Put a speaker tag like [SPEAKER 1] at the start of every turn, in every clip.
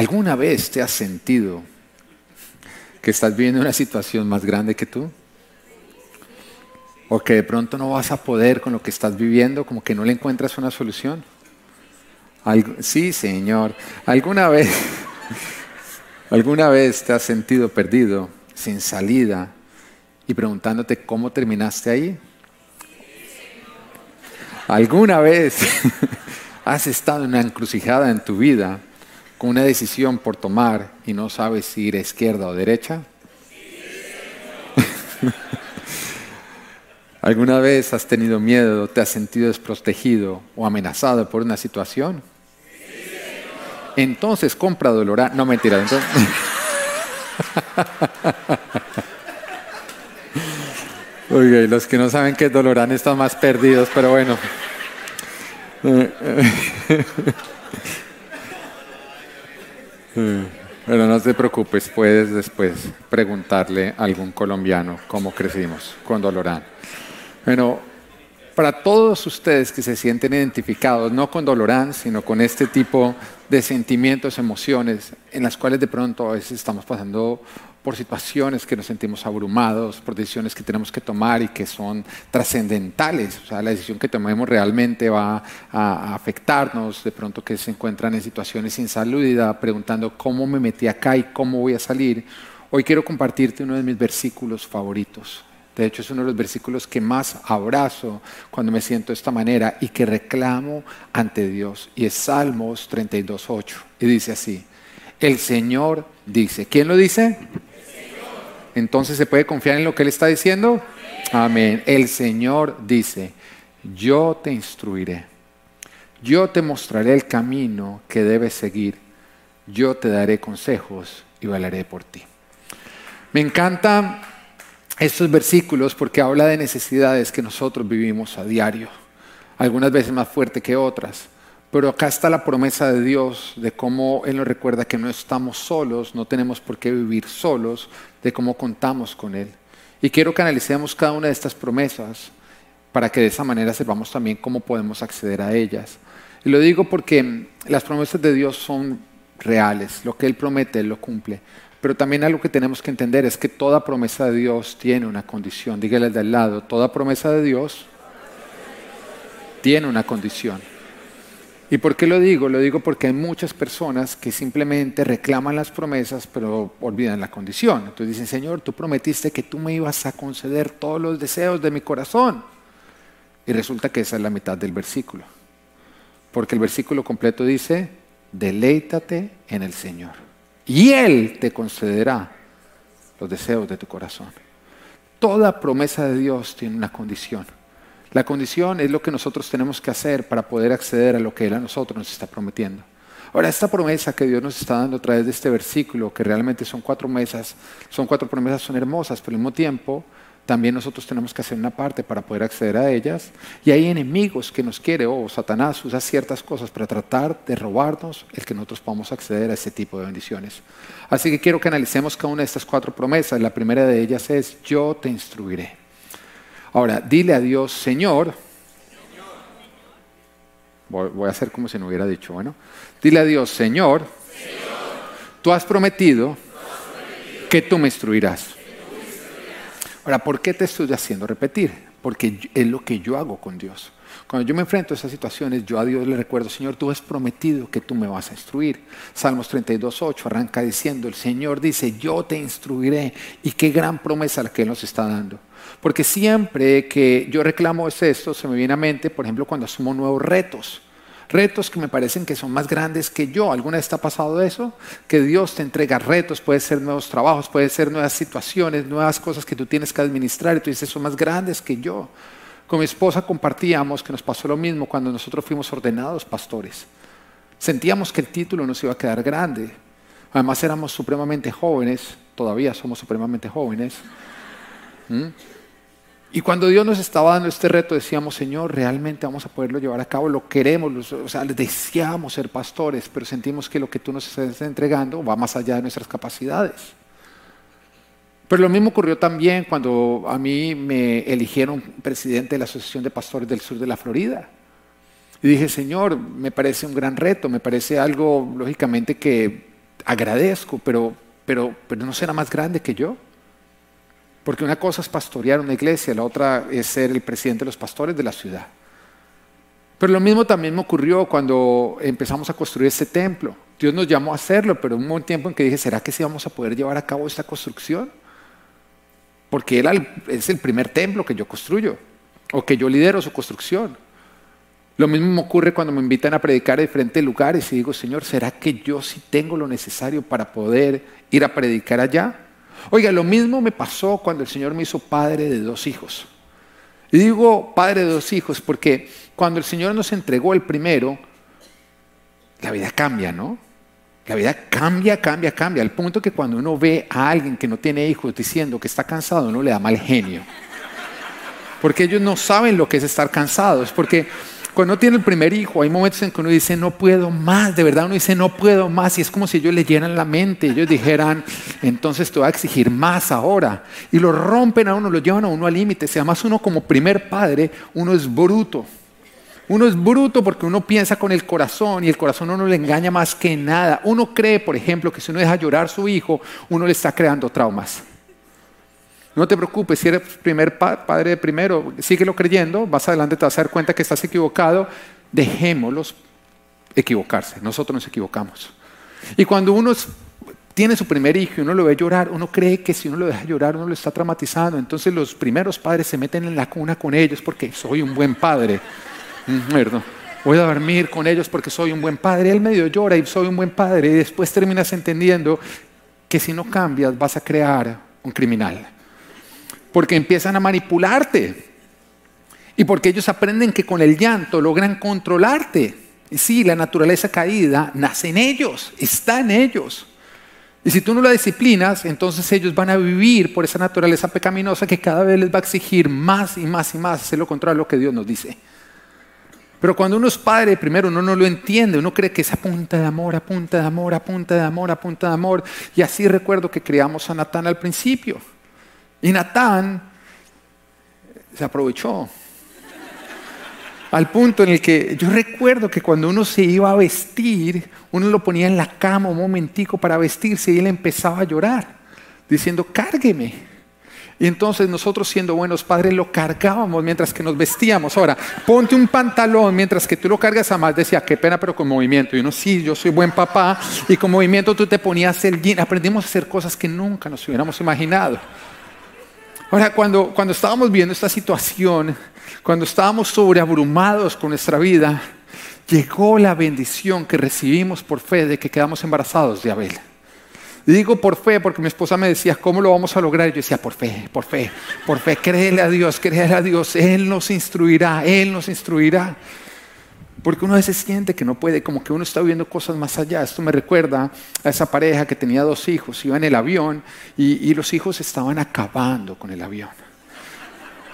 [SPEAKER 1] ¿Alguna vez te has sentido que estás viviendo una situación más grande que tú? O que de pronto no vas a poder con lo que estás viviendo, como que no le encuentras una solución. sí, Señor. ¿Alguna vez, ¿Alguna vez te has sentido perdido, sin salida, y preguntándote cómo terminaste ahí? ¿Alguna vez has estado en una encrucijada en tu vida con una decisión por tomar y no sabes si ir a izquierda o derecha? ¿Alguna vez has tenido miedo, te has sentido desprotegido o amenazado por una situación? Entonces compra Dolorán. No, mentira. Entonces... Oye, los que no saben qué es Dolorán están más perdidos, pero bueno. Pero no te preocupes, puedes después preguntarle a algún colombiano cómo crecimos con Dolorán. Bueno, para todos ustedes que se sienten identificados, no con Dolorán, sino con este tipo de sentimientos, emociones, en las cuales de pronto a veces estamos pasando por situaciones que nos sentimos abrumados, por decisiones que tenemos que tomar y que son trascendentales. O sea, la decisión que tomemos realmente va a, afectarnos, de pronto que se encuentran en situaciones sin preguntando cómo me metí acá y cómo voy a salir. Hoy quiero compartirte uno de mis versículos favoritos. De hecho, es uno de los versículos que más abrazo cuando me siento de esta manera y que reclamo ante Dios. Y es Salmos 32.8. Y dice así, el Señor dice, ¿quién lo dice? Entonces se puede confiar en lo que Él está diciendo. Amén. El Señor dice, yo te instruiré, yo te mostraré el camino que debes seguir, yo te daré consejos y velaré por ti. Me encantan estos versículos porque habla de necesidades que nosotros vivimos a diario, algunas veces más fuerte que otras. Pero acá está la promesa de Dios de cómo Él nos recuerda que no estamos solos, no tenemos por qué vivir solos, de cómo contamos con Él. Y quiero que analicemos cada una de estas promesas para que de esa manera sepamos también cómo podemos acceder a ellas. Y lo digo porque las promesas de Dios son reales, lo que Él promete, Él lo cumple. Pero también algo que tenemos que entender es que toda promesa de Dios tiene una condición. Dígale de al lado, toda promesa de Dios tiene una condición. ¿Y por qué lo digo? Lo digo porque hay muchas personas que simplemente reclaman las promesas pero olvidan la condición. Entonces dicen, Señor, tú prometiste que tú me ibas a conceder todos los deseos de mi corazón. Y resulta que esa es la mitad del versículo. Porque el versículo completo dice, deleítate en el Señor. Y Él te concederá los deseos de tu corazón. Toda promesa de Dios tiene una condición. La condición es lo que nosotros tenemos que hacer para poder acceder a lo que Él a nosotros nos está prometiendo. Ahora, esta promesa que Dios nos está dando a través de este versículo, que realmente son cuatro promesas, son cuatro promesas, son hermosas, pero al mismo tiempo también nosotros tenemos que hacer una parte para poder acceder a ellas. Y hay enemigos que nos quiere, o Satanás usa ciertas cosas para tratar de robarnos el que nosotros podamos acceder a ese tipo de bendiciones. Así que quiero que analicemos cada una de estas cuatro promesas. La primera de ellas es, yo te instruiré. Ahora, dile a Dios, Señor, voy a hacer como si no hubiera dicho, bueno, dile a Dios, Señor, tú has prometido que tú me instruirás. Ahora, ¿por qué te estoy haciendo repetir? Porque es lo que yo hago con Dios. Cuando yo me enfrento a esas situaciones, yo a Dios le recuerdo, Señor, tú has prometido que tú me vas a instruir. Salmos 32, 8 arranca diciendo, el Señor dice, yo te instruiré. Y qué gran promesa la que Él nos está dando. Porque siempre que yo reclamo esto, se me viene a mente, por ejemplo, cuando asumo nuevos retos. Retos que me parecen que son más grandes que yo. ¿Alguna vez te ha pasado eso? Que Dios te entrega retos, puede ser nuevos trabajos, puede ser nuevas situaciones, nuevas cosas que tú tienes que administrar y tú dices, son más grandes que yo. Con mi esposa compartíamos que nos pasó lo mismo cuando nosotros fuimos ordenados pastores. Sentíamos que el título nos iba a quedar grande. Además éramos supremamente jóvenes, todavía somos supremamente jóvenes. ¿Mm? Y cuando Dios nos estaba dando este reto, decíamos, Señor, realmente vamos a poderlo llevar a cabo, lo queremos, o sea, deseamos ser pastores, pero sentimos que lo que tú nos estás entregando va más allá de nuestras capacidades. Pero lo mismo ocurrió también cuando a mí me eligieron presidente de la Asociación de Pastores del Sur de la Florida. Y dije, Señor, me parece un gran reto, me parece algo, lógicamente, que agradezco, pero, pero, pero no será más grande que yo. Porque una cosa es pastorear una iglesia, la otra es ser el presidente de los pastores de la ciudad. Pero lo mismo también me ocurrió cuando empezamos a construir este templo. Dios nos llamó a hacerlo, pero hubo un tiempo en que dije, ¿será que sí vamos a poder llevar a cabo esta construcción? Porque él es el primer templo que yo construyo, o que yo lidero su construcción. Lo mismo me ocurre cuando me invitan a predicar a diferentes lugares y digo, Señor, ¿será que yo sí tengo lo necesario para poder ir a predicar allá? Oiga, lo mismo me pasó cuando el Señor me hizo padre de dos hijos. Y digo padre de dos hijos porque cuando el Señor nos entregó el primero, la vida cambia, ¿no? La vida cambia, cambia, cambia. Al punto que cuando uno ve a alguien que no tiene hijos diciendo que está cansado, uno le da mal genio. Porque ellos no saben lo que es estar cansados. Porque cuando uno tiene el primer hijo, hay momentos en que uno dice, no puedo más, de verdad uno dice, no puedo más, y es como si ellos leyeran la mente, ellos dijeran, entonces te voy a exigir más ahora, y lo rompen a uno, lo llevan a uno al límite, si además uno como primer padre, uno es bruto, uno es bruto porque uno piensa con el corazón y el corazón uno le engaña más que nada. Uno cree, por ejemplo, que si uno deja llorar a su hijo, uno le está creando traumas. No te preocupes, si eres primer padre de primero, síguelo creyendo, más adelante te vas a dar cuenta que estás equivocado, dejémoslos equivocarse, nosotros nos equivocamos. Y cuando uno tiene su primer hijo y uno lo ve llorar, uno cree que si uno lo deja llorar, uno lo está traumatizando. Entonces los primeros padres se meten en la cuna con ellos porque soy un buen padre. Voy a dormir con ellos porque soy un buen padre. Él medio llora y soy un buen padre. Y después terminas entendiendo que si no cambias vas a crear un criminal. Porque empiezan a manipularte. Y porque ellos aprenden que con el llanto logran controlarte. Y sí, la naturaleza caída nace en ellos, está en ellos. Y si tú no la disciplinas, entonces ellos van a vivir por esa naturaleza pecaminosa que cada vez les va a exigir más y más y más hacer lo contrario a lo que Dios nos dice. Pero cuando uno es padre, primero uno no lo entiende, uno cree que es a punta de amor, a punta de amor, a punta de amor, a punta de amor. Y así recuerdo que criamos a Natán al principio. Y Natán se aprovechó. Al punto en el que yo recuerdo que cuando uno se iba a vestir, uno lo ponía en la cama un momentico para vestirse y él empezaba a llorar, diciendo, cárgueme. Y entonces nosotros siendo buenos padres lo cargábamos mientras que nos vestíamos. Ahora, ponte un pantalón mientras que tú lo cargas a más. Decía, qué pena, pero con movimiento. Y uno, sí, yo soy buen papá. Y con movimiento tú te ponías el jean. Aprendimos a hacer cosas que nunca nos hubiéramos imaginado. Ahora, cuando, cuando estábamos viendo esta situación, cuando estábamos sobreabrumados con nuestra vida, llegó la bendición que recibimos por fe de que quedamos embarazados de Abel. Digo por fe porque mi esposa me decía, ¿cómo lo vamos a lograr? Y yo decía, por fe, por fe, por fe, créele a Dios, créele a Dios, Él nos instruirá, Él nos instruirá. Porque uno a veces siente que no puede, como que uno está viendo cosas más allá. Esto me recuerda a esa pareja que tenía dos hijos, iba en el avión y, y los hijos estaban acabando con el avión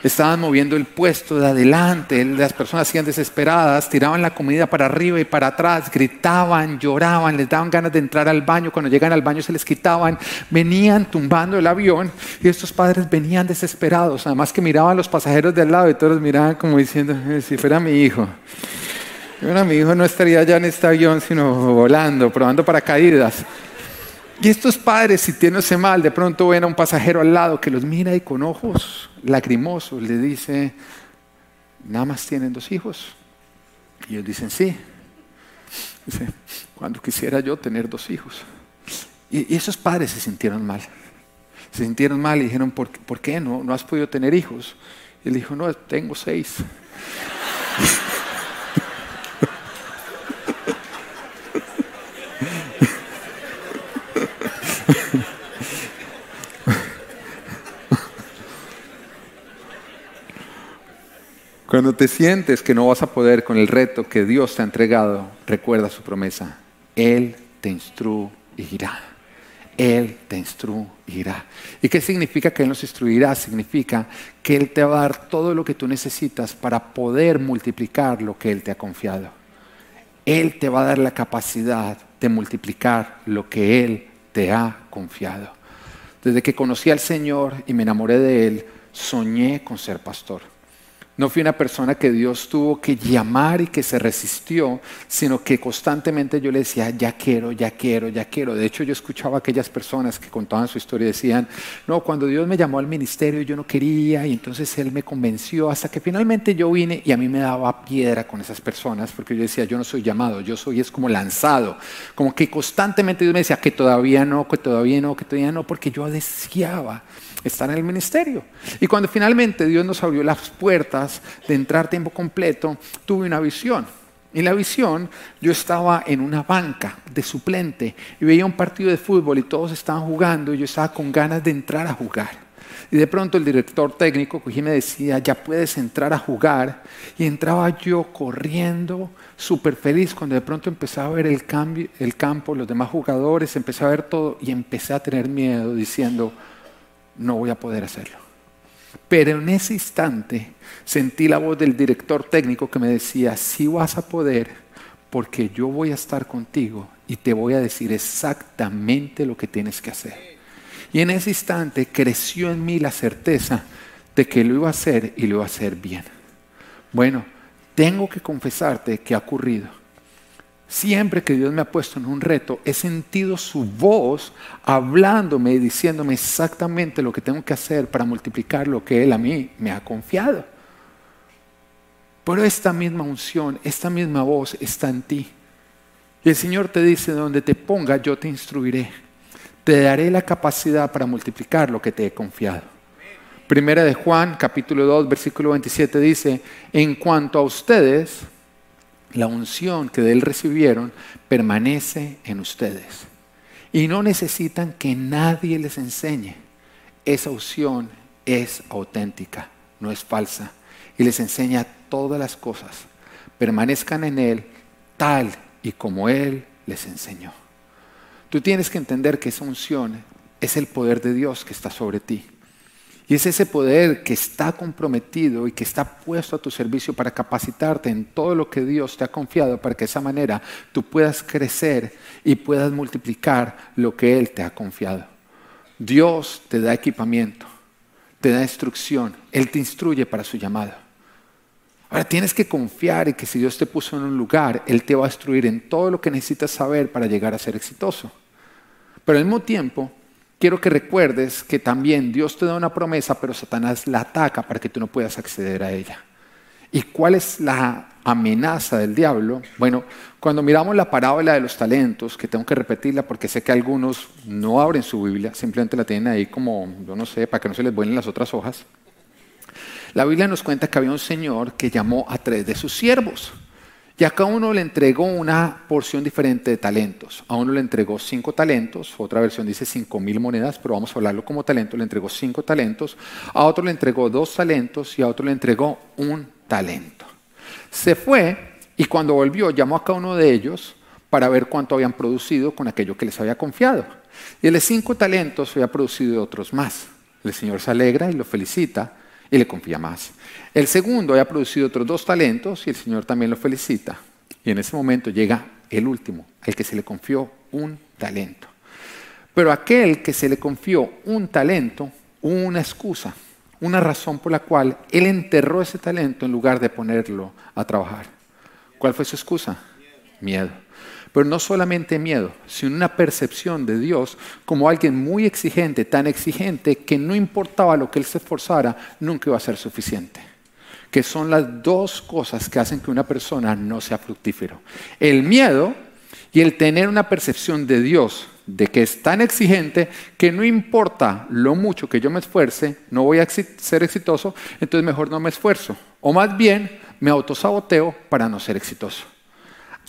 [SPEAKER 1] estaban moviendo el puesto de adelante, las personas hacían desesperadas, tiraban la comida para arriba y para atrás, gritaban, lloraban, les daban ganas de entrar al baño, cuando llegan al baño se les quitaban, venían tumbando el avión y estos padres venían desesperados, además que miraban a los pasajeros del lado y todos miraban como diciendo, eh, si fuera mi hijo. Fuera mi hijo no estaría ya en este avión, sino volando, probando paracaídas. Y estos padres, si tienen ese mal, de pronto ven a un pasajero al lado que los mira y con ojos lacrimosos le dice, nada más tienen dos hijos. Y ellos dicen, sí. Dice, cuando quisiera yo tener dos hijos. Y, esos padres se sintieron mal. Se sintieron mal y dijeron, ¿por, ¿por qué no, no has podido tener hijos? Y él dijo, no, tengo seis. Cuando te sientes que no vas a poder con el reto que Dios te ha entregado, recuerda su promesa. Él te instruirá. Él te instruirá. ¿Y qué significa que Él nos instruirá? Significa que Él te va a dar todo lo que tú necesitas para poder multiplicar lo que Él te ha confiado. Él te va a dar la capacidad de multiplicar lo que Él te ha confiado. Desde que conocí al Señor y me enamoré de Él, soñé con ser pastor No fui una persona que Dios tuvo que llamar y que se resistió, sino que constantemente yo le decía, ya quiero, ya quiero, ya quiero. De hecho, yo escuchaba a aquellas personas que contaban su historia y decían, no, cuando Dios me llamó al ministerio yo no quería y entonces Él me convenció hasta que finalmente yo vine y a mí me daba piedra con esas personas porque yo decía, yo no soy llamado, yo soy es como lanzado. Como que constantemente Dios me decía que todavía no, que todavía no, que todavía no, porque yo deseaba estar en el ministerio. Y cuando finalmente Dios nos abrió las puertas de entrar tiempo completo, tuve una visión. En la visión yo estaba en una banca de suplente y veía un partido de fútbol y todos estaban jugando y yo estaba con ganas de entrar a jugar. Y de pronto el director técnico cogí me decía, ya puedes entrar a jugar. Y entraba yo corriendo, súper feliz, cuando de pronto empecé a ver el, cambio, el campo, los demás jugadores, empecé a ver todo y empecé a tener miedo diciendo, no voy a poder hacerlo. Pero en ese instante sentí la voz del director técnico que me decía, sí vas a poder porque yo voy a estar contigo y te voy a decir exactamente lo que tienes que hacer. Y en ese instante creció en mí la certeza de que lo iba a hacer y lo iba a hacer bien. Bueno, tengo que confesarte que ha ocurrido Siempre que Dios me ha puesto en un reto, he sentido su voz hablándome y diciéndome exactamente lo que tengo que hacer para multiplicar lo que Él a mí me ha confiado. Pero esta misma unción, esta misma voz está en ti. Y el Señor te dice, donde te ponga, yo te instruiré. Te daré la capacidad para multiplicar lo que te he confiado. Primera de Juan, capítulo 2, versículo 27 dice, en cuanto a ustedes, la unción que de Él recibieron permanece en ustedes. Y no necesitan que nadie les enseñe. Esa unción es auténtica, no es falsa. Y les enseña todas las cosas. Permanezcan en Él tal y como Él les enseñó. Tú tienes que entender que esa unción es el poder de Dios que está sobre ti. Y es ese poder que está comprometido y que está puesto a tu servicio para capacitarte en todo lo que Dios te ha confiado para que de esa manera tú puedas crecer y puedas multiplicar lo que Él te ha confiado. Dios te da equipamiento, te da instrucción, Él te instruye para su llamado. Ahora tienes que confiar en que si Dios te puso en un lugar, Él te va a instruir en todo lo que necesitas saber para llegar a ser exitoso. Pero al mismo tiempo, quiero que recuerdes que también Dios te da una promesa, pero Satanás la ataca para que tú no puedas acceder a ella. ¿Y cuál es la amenaza del diablo? Bueno, cuando miramos la parábola de los talentos, que tengo que repetirla porque sé que algunos no abren su Biblia, simplemente la tienen ahí como, yo no sé, para que no se les vuelen las otras hojas. La Biblia nos cuenta que había un señor que llamó a tres de sus siervos. Y a cada uno le entregó una porción diferente de talentos. A uno le entregó cinco talentos, otra versión dice cinco mil monedas, pero vamos a hablarlo como talento, le entregó cinco talentos. A otro le entregó dos talentos y a otro le entregó un talento. Se fue y cuando volvió llamó a cada uno de ellos para ver cuánto habían producido con aquello que les había confiado. Y el de cinco talentos había producido otros más. El Señor se alegra y lo felicita y le confía más. El segundo había producido otros dos talentos y el Señor también lo felicita. Y en ese momento llega el último, el que se le confió un talento. Pero aquel que se le confió un talento, una excusa, una razón por la cual él enterró ese talento en lugar de ponerlo a trabajar. ¿Cuál fue su excusa? Miedo. Pero no solamente miedo, sino una percepción de Dios como alguien muy exigente, tan exigente que no importaba lo que él se esforzara, nunca iba a ser suficiente. Que son las dos cosas que hacen que una persona no sea fructífero. El miedo y el tener una percepción de Dios de que es tan exigente que no importa lo mucho que yo me esfuerce, no voy a ser exitoso, entonces mejor no me esfuerzo. O más bien me autosaboteo para no ser exitoso.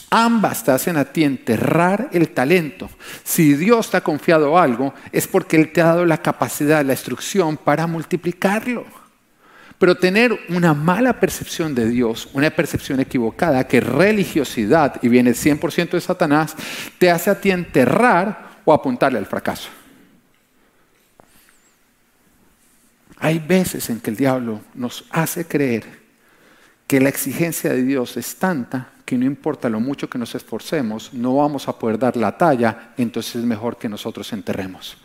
[SPEAKER 1] Ambas te hacen a ti enterrar el talento. Si Dios te ha confiado algo, es porque Él te ha dado la capacidad, la instrucción para multiplicarlo. Pero tener una mala percepción de Dios, una percepción equivocada, que religiosidad y viene 100% de Satanás, te hace a ti enterrar o apuntarle al fracaso. Hay veces en que el diablo nos hace creer que la exigencia de Dios es tanta que no importa lo mucho que nos esforcemos, no vamos a poder dar la talla, entonces es mejor que nosotros enterremos.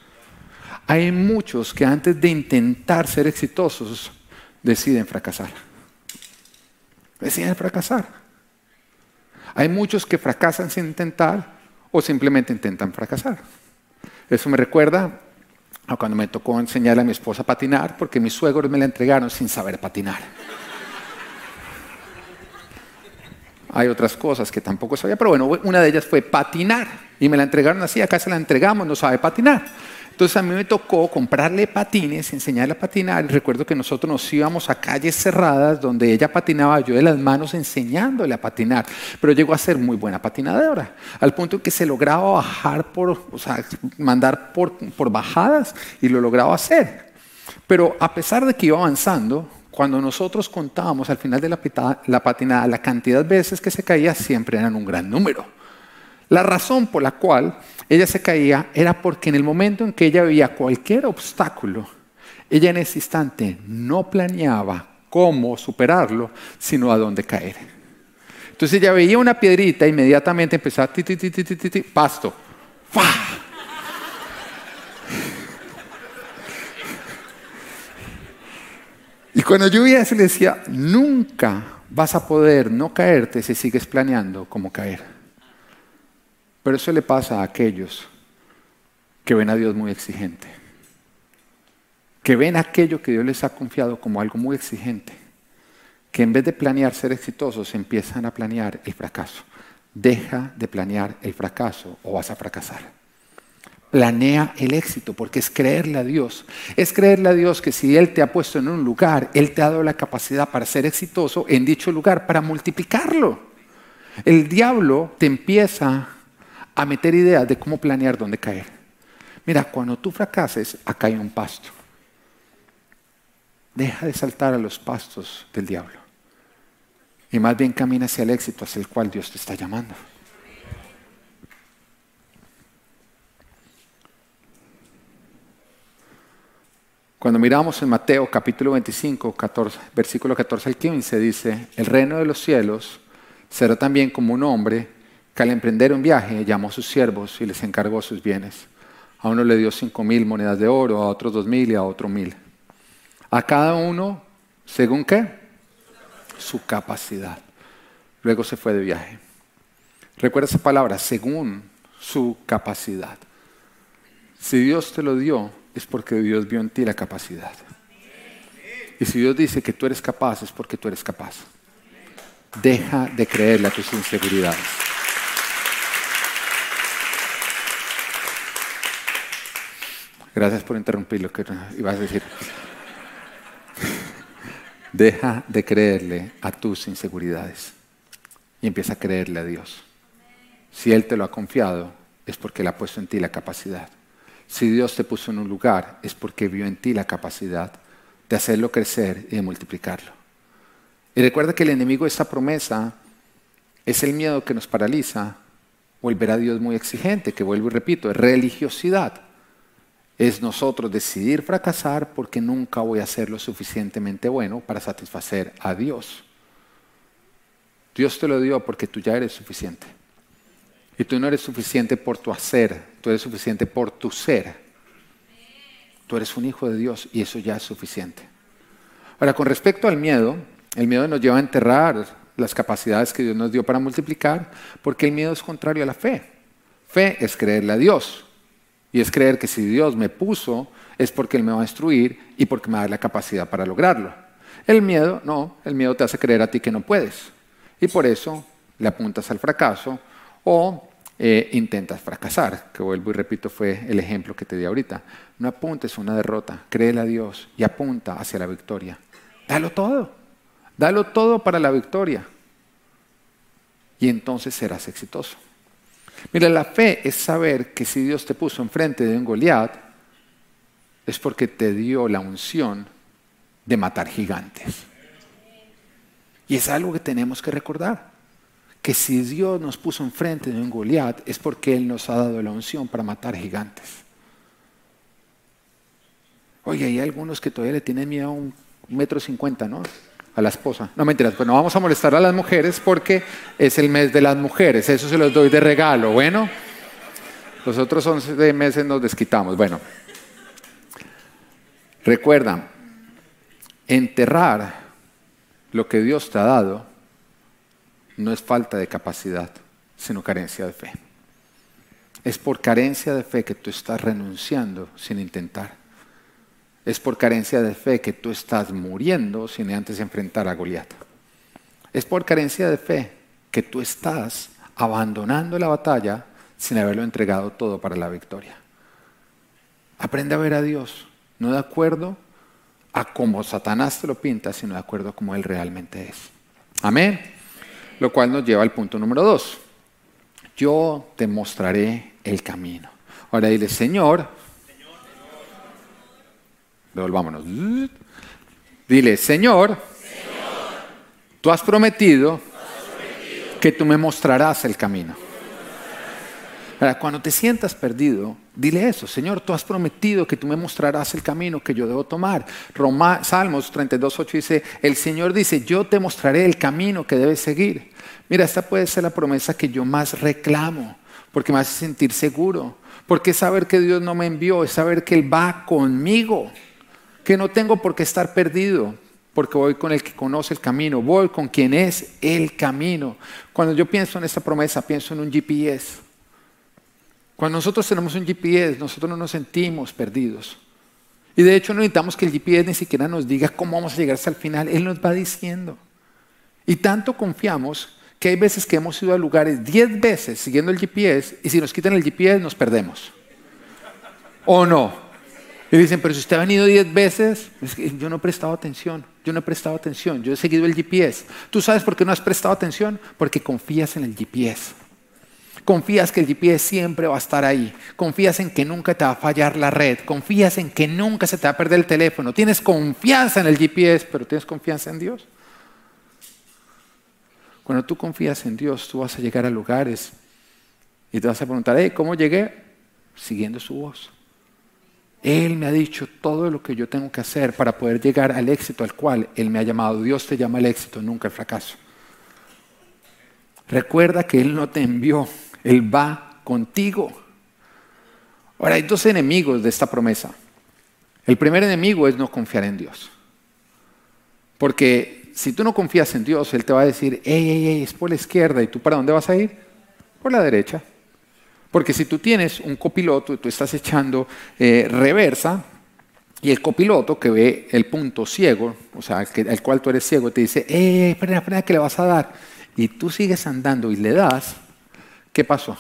[SPEAKER 1] Hay muchos que antes de intentar ser exitosos deciden fracasar. deciden fracasar. Hay muchos que fracasan sin intentar o simplemente intentan fracasar. Eso me recuerda a cuando me tocó enseñar a mi esposa a patinar, porque mis suegros me la entregaron sin saber patinar. Hay otras cosas que tampoco sabía, pero bueno, una de ellas fue patinar. Y me la entregaron así, acá se la entregamos, no sabe patinar. Entonces a mí me tocó comprarle patines, enseñarle a patinar. Recuerdo que nosotros nos íbamos a calles cerradas donde ella patinaba, yo de las manos enseñándole a patinar. Pero llegó a ser muy buena patinadora, al punto que se lograba bajar por, o sea, mandar por, por bajadas y lo lograba hacer. Pero a pesar de que iba avanzando, cuando nosotros contábamos al final de la, patinada la cantidad de veces que se caía, siempre eran un gran número. La razón por la cual ella se caía era porque en el momento en que ella veía cualquier obstáculo, ella en ese instante no planeaba cómo superarlo, sino a dónde caer. Entonces ella veía una piedrita, inmediatamente empezaba, ti, ti, ti, ti, ti, pasto. ¡Fah! Y cuando yo veía le decía, nunca vas a poder no caerte si sigues planeando cómo caer. Pero eso le pasa a aquellos que ven a Dios muy exigente, que ven aquello que Dios les ha confiado como algo muy exigente, que en vez de planear ser exitosos empiezan a planear el fracaso. Deja de planear el fracaso o vas a fracasar planea el éxito, porque es creerle a Dios. Es creerle a Dios que si Él te ha puesto en un lugar, Él te ha dado la capacidad para ser exitoso en dicho lugar, para multiplicarlo. El diablo te empieza a meter ideas de cómo planear dónde caer. Mira, cuando tú fracases, acá hay un pasto. Deja de saltar a los pastos del diablo. Y más bien camina hacia el éxito hacia el cual Dios te está llamando. Cuando miramos en Mateo capítulo 25, 14, versículo 14 al 15, dice, el reino de los cielos será también como un hombre que al emprender un viaje llamó a sus siervos y les encargó sus bienes. A uno le dio cinco mil monedas de oro, a otros dos mil y a otro mil. A cada uno, según qué? Su capacidad. Luego se fue de viaje. Recuerda esa palabra, según su capacidad. Si Dios te lo dio, es porque Dios vio en ti la capacidad. Y si Dios dice que tú eres capaz, es porque tú eres capaz. Deja de creerle a tus inseguridades. Gracias por interrumpir lo que ibas a decir. Deja de creerle a tus inseguridades y empieza a creerle a Dios. Si Él te lo ha confiado, es porque Él ha puesto en ti la capacidad. Si Dios te puso en un lugar es porque vio en ti la capacidad de hacerlo crecer y de multiplicarlo. Y recuerda que el enemigo de esta promesa es el miedo que nos paraliza, volver a Dios muy exigente, que vuelvo y repito, es religiosidad. Es nosotros decidir fracasar porque nunca voy a ser lo suficientemente bueno para satisfacer a Dios. Dios te lo dio porque tú ya eres suficiente. Y tú no eres suficiente por tu hacer, tú eres suficiente por tu ser. Tú eres un hijo de Dios y eso ya es suficiente. Ahora, con respecto al miedo, el miedo nos lleva a enterrar las capacidades que Dios nos dio para multiplicar, porque el miedo es contrario a la fe. Fe es creerle a Dios. Y es creer que si Dios me puso, es porque Él me va a destruir y porque me va a dar la capacidad para lograrlo. El miedo, no, el miedo te hace creer a ti que no puedes. Y por eso le apuntas al fracaso o eh, intentas fracasar, que vuelvo y repito fue el ejemplo que te di ahorita. No apuntes una derrota, créele a Dios y apunta hacia la victoria. Dalo todo, dalo todo para la victoria. Y entonces serás exitoso. Mira, la fe es saber que si Dios te puso enfrente de un Goliat, es porque te dio la unción de matar gigantes. Y es algo que tenemos que recordar que si Dios nos puso enfrente de un Goliat es porque Él nos ha dado la unción para matar gigantes. Oye, hay algunos que todavía le tienen miedo a un metro cincuenta, ¿no? A la esposa. No mentiras, pues no vamos a molestar a las mujeres porque es el mes de las mujeres. Eso se los doy de regalo. Bueno, los otros 11 meses nos desquitamos. Bueno, recuerda, enterrar lo que Dios te ha dado no es falta de capacidad, sino carencia de fe. Es por carencia de fe que tú estás renunciando sin intentar. Es por carencia de fe que tú estás muriendo sin antes enfrentar a Goliat. Es por carencia de fe que tú estás abandonando la batalla sin haberlo entregado todo para la victoria. Aprende a ver a Dios, no de acuerdo a cómo Satanás te lo pinta, sino de acuerdo a cómo Él realmente es. Amén. Lo cual nos lleva al punto número dos. Yo te mostraré el camino. Ahora dile, Señor, devolvámonos. Dile, Señor, tú has prometido que tú me mostrarás el camino. Cuando te sientas perdido, dile eso, Señor, tú has prometido que tú me mostrarás el camino que yo debo tomar. Roma, Salmos 32.8 dice, el Señor dice, yo te mostraré el camino que debes seguir. Mira, esta puede ser la promesa que yo más reclamo, porque me hace sentir seguro, porque saber que Dios no me envió, es saber que Él va conmigo, que no tengo por qué estar perdido, porque voy con el que conoce el camino, voy con quien es el camino. Cuando yo pienso en esta promesa, pienso en un GPS. Cuando nosotros tenemos un GPS, nosotros no nos sentimos perdidos. Y de hecho no necesitamos que el GPS ni siquiera nos diga cómo vamos a llegar hasta el final. Él nos va diciendo. Y tanto confiamos que hay veces que hemos ido a lugares 10 veces siguiendo el GPS y si nos quitan el GPS nos perdemos. ¿O no? Y dicen, pero si usted ha venido 10 veces, yo no he prestado atención, yo no he prestado atención, yo he seguido el GPS. ¿Tú sabes por qué no has prestado atención? Porque confías en el GPS. Confías que el GPS siempre va a estar ahí. Confías en que nunca te va a fallar la red. Confías en que nunca se te va a perder el teléfono. Tienes confianza en el GPS, pero tienes confianza en Dios. Cuando tú confías en Dios, tú vas a llegar a lugares y te vas a preguntar, ¿cómo llegué? Siguiendo su voz. Él me ha dicho todo lo que yo tengo que hacer para poder llegar al éxito al cual Él me ha llamado. Dios te llama al éxito, nunca al fracaso. Recuerda que Él no te envió, Él va contigo. Ahora, hay dos enemigos de esta promesa. El primer enemigo es no confiar en Dios. Porque si tú no confías en Dios, Él te va a decir, hey, hey, hey, es por la izquierda, ¿y tú para dónde vas a ir? Por la derecha. Porque si tú tienes un copiloto y tú estás echando eh, reversa, y el copiloto que ve el punto ciego, o sea, el, cual tú eres ciego, te dice, eh, frena, frena, que le vas a dar. Y tú sigues andando y le das, ¿qué pasó?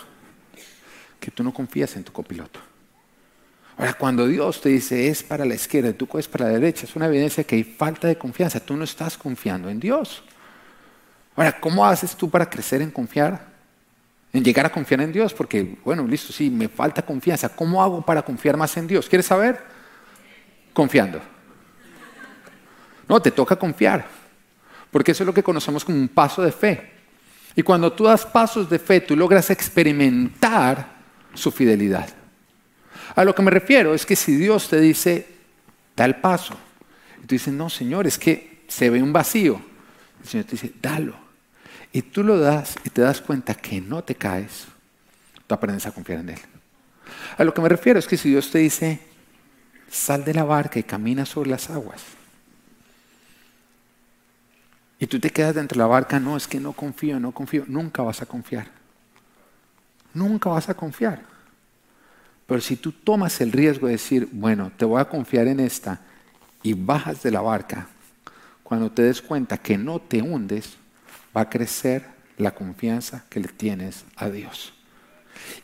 [SPEAKER 1] Que tú no confías en tu copiloto. Ahora, cuando Dios te dice es para la izquierda y tú coges para la derecha, es una evidencia que hay falta de confianza. Tú no estás confiando en Dios. Ahora, ¿cómo haces tú para crecer en confiar? En llegar a confiar en Dios, porque, bueno, listo, sí, me falta confianza. ¿Cómo hago para confiar más en Dios? ¿Quieres saber? Confiando. No, te toca confiar, porque eso es lo que conocemos como un paso de fe. Y cuando tú das pasos de fe, tú logras experimentar su fidelidad. A lo que me refiero es que si Dios te dice, da el paso, y tú dices, no, Señor, es que se ve un vacío, el Señor te dice, dalo. Y tú lo das y te das cuenta que no te caes, tú aprendes a confiar en Él. A lo que me refiero es que si Dios te dice, sal de la barca y camina sobre las aguas, y tú te quedas dentro de la barca, no, es que no confío, no confío, nunca vas a confiar. Nunca vas a confiar. Pero si tú tomas el riesgo de decir, bueno, te voy a confiar en esta y bajas de la barca, cuando te des cuenta que no te hundes, va a crecer la confianza que le tienes a Dios.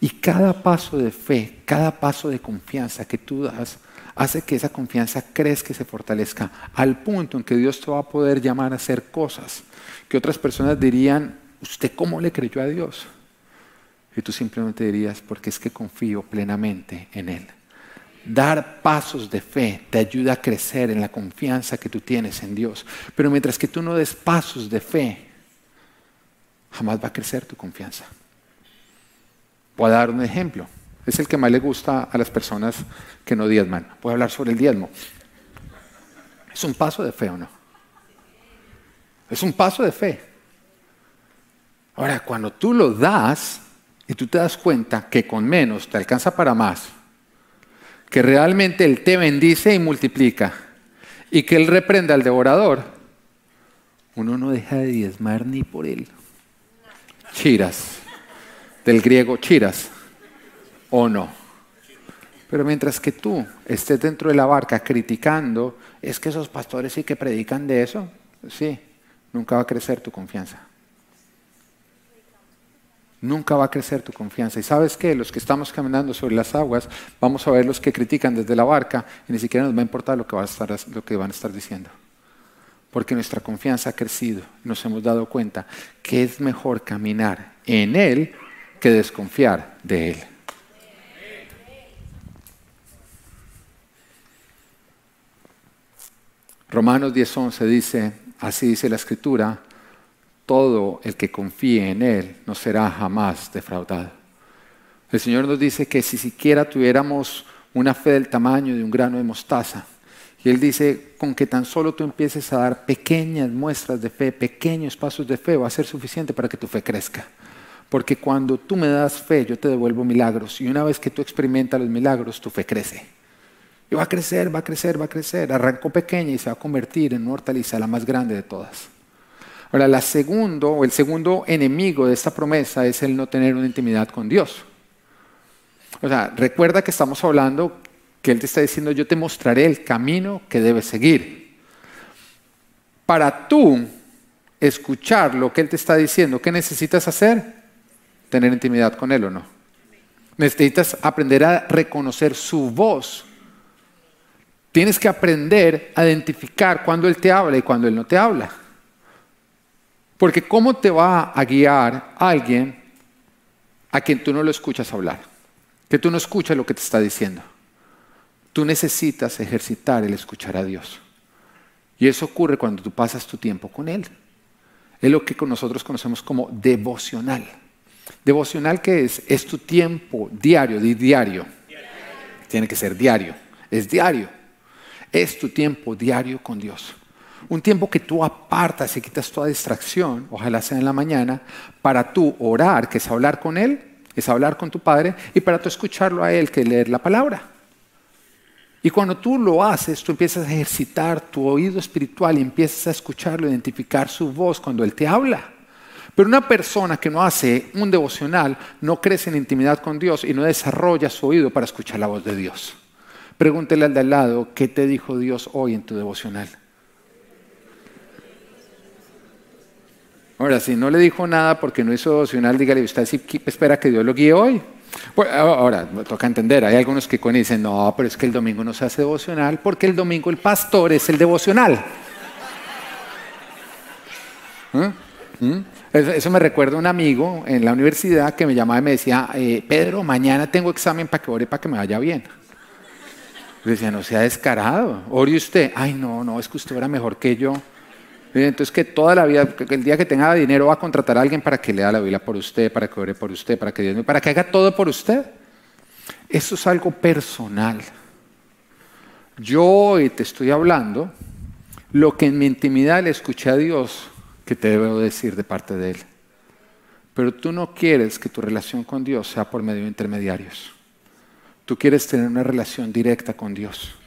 [SPEAKER 1] Y cada paso de fe, cada paso de confianza que tú das, hace que esa confianza crezca y se fortalezca al punto en que Dios te va a poder llamar a hacer cosas que otras personas dirían, ¿usted cómo le creyó a Dios? Y tú simplemente dirías, porque es que confío plenamente en Él. Dar pasos de fe te ayuda a crecer en la confianza que tú tienes en Dios. Pero mientras que tú no des pasos de fe, jamás va a crecer tu confianza. Voy a dar un ejemplo. Es el que más le gusta a las personas que no diezman. Voy a hablar sobre el diezmo. ¿Es un paso de fe o no? Es un paso de fe. Ahora, cuando tú lo das, y tú te das cuenta que con menos te alcanza para más, que realmente Él te bendice y multiplica, y que Él reprenda al devorador, uno no deja de diezmar ni por Él. Chiras, del griego chiras, o no. Pero mientras que tú estés dentro de la barca criticando, es que esos pastores sí que predican de eso, sí, nunca va a crecer tu confianza. Nunca va a crecer tu confianza. Y sabes qué, los que estamos caminando sobre las aguas, vamos a ver los que critican desde la barca y ni siquiera nos va a importar lo que, lo que van a estar diciendo. Porque nuestra confianza ha crecido. Nos hemos dado cuenta que es mejor caminar en Él que desconfiar de Él. Romanos 10:11 dice, así dice la escritura, todo el que confíe en Él no será jamás defraudado. El Señor nos dice que si siquiera tuviéramos una fe del tamaño de un grano de mostaza, y Él dice, con que tan solo tú empieces a dar pequeñas muestras de fe, pequeños pasos de fe, va a ser suficiente para que tu fe crezca. Porque cuando tú me das fe, yo te devuelvo milagros. Y una vez que tú experimentas los milagros, tu fe crece. Y va a crecer, va a crecer, va a crecer. Arrancó pequeña y se va a convertir en una hortaliza, la más grande de todas. Ahora, la segundo, o el segundo enemigo de esta promesa es el no tener una intimidad con Dios. O sea, recuerda que estamos hablando que Él te está diciendo, yo te mostraré el camino que debes seguir. Para tú escuchar lo que Él te está diciendo, ¿qué necesitas hacer? Tener intimidad con Él o no. Necesitas aprender a reconocer su voz Tienes que aprender a identificar cuando Él te habla y cuando Él no te habla. Porque ¿cómo te va a guiar alguien a quien tú no lo escuchas hablar? Que tú no escuchas lo que te está diciendo. Tú necesitas ejercitar el escuchar a Dios. Y eso ocurre cuando tú pasas tu tiempo con Él. Es lo que nosotros conocemos como devocional. Devocional que es, es tu tiempo diario, di diario. Tiene que ser diario. Es diario es tu tiempo diario con Dios. Un tiempo que tú apartas y quitas toda distracción, ojalá sea en la mañana, para tú orar, que es hablar con Él, es hablar con tu Padre, y para tú escucharlo a Él, que es leer la palabra. Y cuando tú lo haces, tú empiezas a ejercitar tu oído espiritual y empiezas a escucharlo, identificar su voz cuando Él te habla. Pero una persona que no hace un devocional no crece en intimidad con Dios y no desarrolla su oído para escuchar la voz de Dios. Pregúntele al de al lado, ¿qué te dijo Dios hoy en tu devocional? Ahora, si no le dijo nada porque no hizo devocional, dígale, ¿usted sí espera que Dios lo guíe hoy? Ahora, me toca entender, hay algunos que dicen, no, pero es que el domingo no se hace devocional porque el domingo el pastor es el devocional. ¿Mm? ¿Mm? Eso me recuerda a un amigo en la universidad que me llamaba y me decía, eh, Pedro, mañana tengo examen para que ore para que me vaya bien. Le decía, no sea descarado, ore usted. Ay, no, no, es que usted era mejor que yo. Entonces que toda la vida, el día que tenga dinero va a contratar a alguien para que lea la Biblia por usted, para que ore por usted, para que Dios, para que haga todo por usted. Eso es algo personal. Yo hoy te estoy hablando lo que en mi intimidad le escuché a Dios que te debo decir de parte de Él. Pero tú no quieres que tu relación con Dios sea por medio de intermediarios. Tú quieres tener una relación directa con Dios.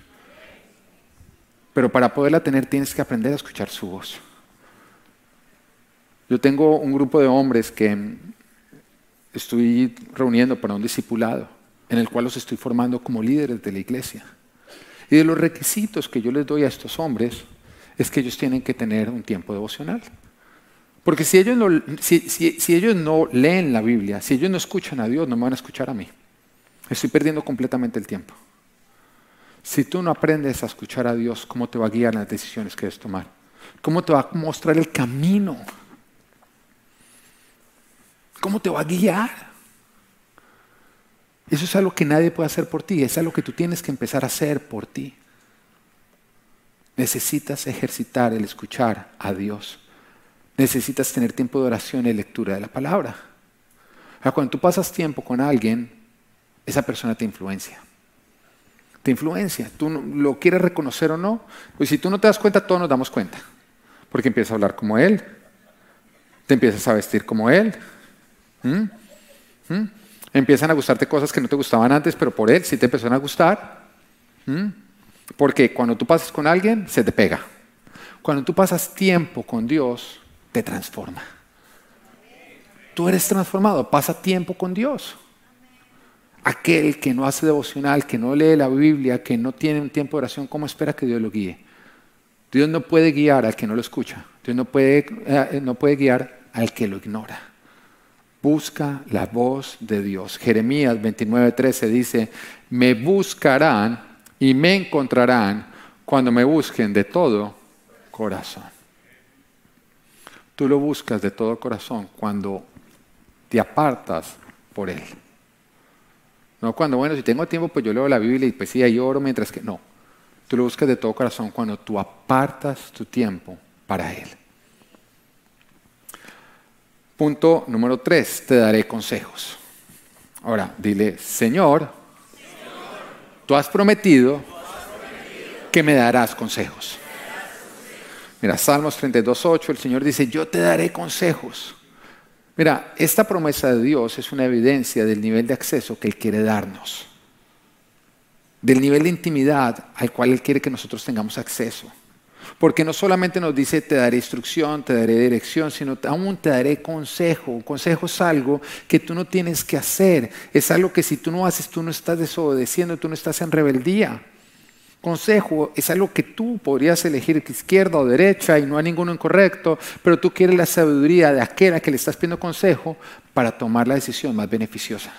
[SPEAKER 1] Pero para poderla tener tienes que aprender a escuchar su voz. Yo tengo un grupo de hombres que estoy reuniendo para un discipulado, en el cual los estoy formando como líderes de la iglesia. Y de los requisitos que yo les doy a estos hombres es que ellos tienen que tener un tiempo devocional. Porque si ellos no, si ellos no leen la Biblia, si ellos no escuchan a Dios, no me van a escuchar a mí. Estoy perdiendo completamente el tiempo. Si tú no aprendes a escuchar a Dios, ¿cómo te va a guiar en las decisiones que debes tomar? ¿Cómo te va a mostrar el camino? ¿Cómo te va a guiar? Eso es algo que nadie puede hacer por ti, es algo que tú tienes que empezar a hacer por ti. Necesitas ejercitar el escuchar a Dios. Necesitas tener tiempo de oración y lectura de la palabra. cuando tú pasas tiempo con alguien, esa persona te influencia. Te influencia. Tú lo quieres reconocer o no. Pues si tú no te das cuenta, todos nos damos cuenta. Porque empiezas a hablar como Él. Te empiezas a vestir como Él. Empiezan a gustarte cosas que no te gustaban antes, pero por Él sí te empezaron a gustar. Porque cuando tú pasas con alguien, se te pega. Cuando tú pasas tiempo con Dios, te transforma. tú eres transformado, pasa tiempo con Dios. Aquel que no hace devocional, que no lee la Biblia, que no tiene un tiempo de oración, ¿cómo espera que Dios lo guíe? Dios no puede guiar al que no lo escucha. Dios no puede, eh, no puede guiar al que lo ignora. Busca la voz de Dios. Jeremías 29:13 dice, me buscarán y me encontrarán cuando me busquen de todo corazón. Tú lo buscas de todo corazón cuando te apartas por Él. No cuando, bueno, si tengo tiempo, pues yo leo la Biblia y pues sí, ahí oro mientras que... No, tú lo buscas de todo corazón cuando tú apartas tu tiempo para Él. Punto número tres, te daré consejos. Ahora, dile, Señor, tú has prometido que me darás consejos. Mira, Salmos 32.8, el Señor dice, yo te daré consejos. Mira, esta promesa de Dios es una evidencia del nivel de acceso que Él quiere darnos, del nivel de intimidad al cual Él quiere que nosotros tengamos acceso. Porque no solamente nos dice te daré instrucción, te daré dirección, sino aún te daré consejo. Un consejo es algo que tú no tienes que hacer. Es algo que si tú no haces, tú no estás desobedeciendo, tú no estás en rebeldía. Consejo es algo que tú podrías elegir izquierda o derecha y no hay ninguno incorrecto, pero tú quieres la sabiduría de aquel a que le estás pidiendo consejo para tomar la decisión más beneficiosa.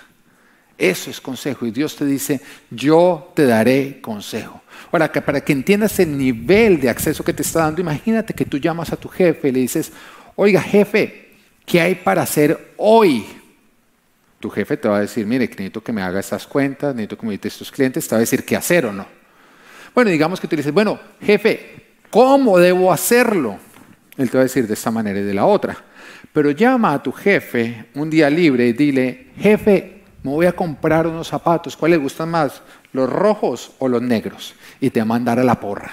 [SPEAKER 1] Eso es consejo y Dios te dice, yo te daré consejo. Ahora, para que entiendas el nivel de acceso que te está dando, imagínate que tú llamas a tu jefe y le dices, oiga jefe, ¿qué hay para hacer hoy? Tu jefe te va a decir, mire, necesito que me haga estas cuentas, necesito que me a estos clientes, te va a decir qué hacer o no. Bueno, digamos que tú dices, bueno, jefe, ¿cómo debo hacerlo? Él te va a decir de esta manera y de la otra. Pero llama a tu jefe un día libre y dile, jefe, me voy a comprar unos zapatos, ¿cuáles le gustan más? ¿Los rojos o los negros? Y te va a mandar a la porra.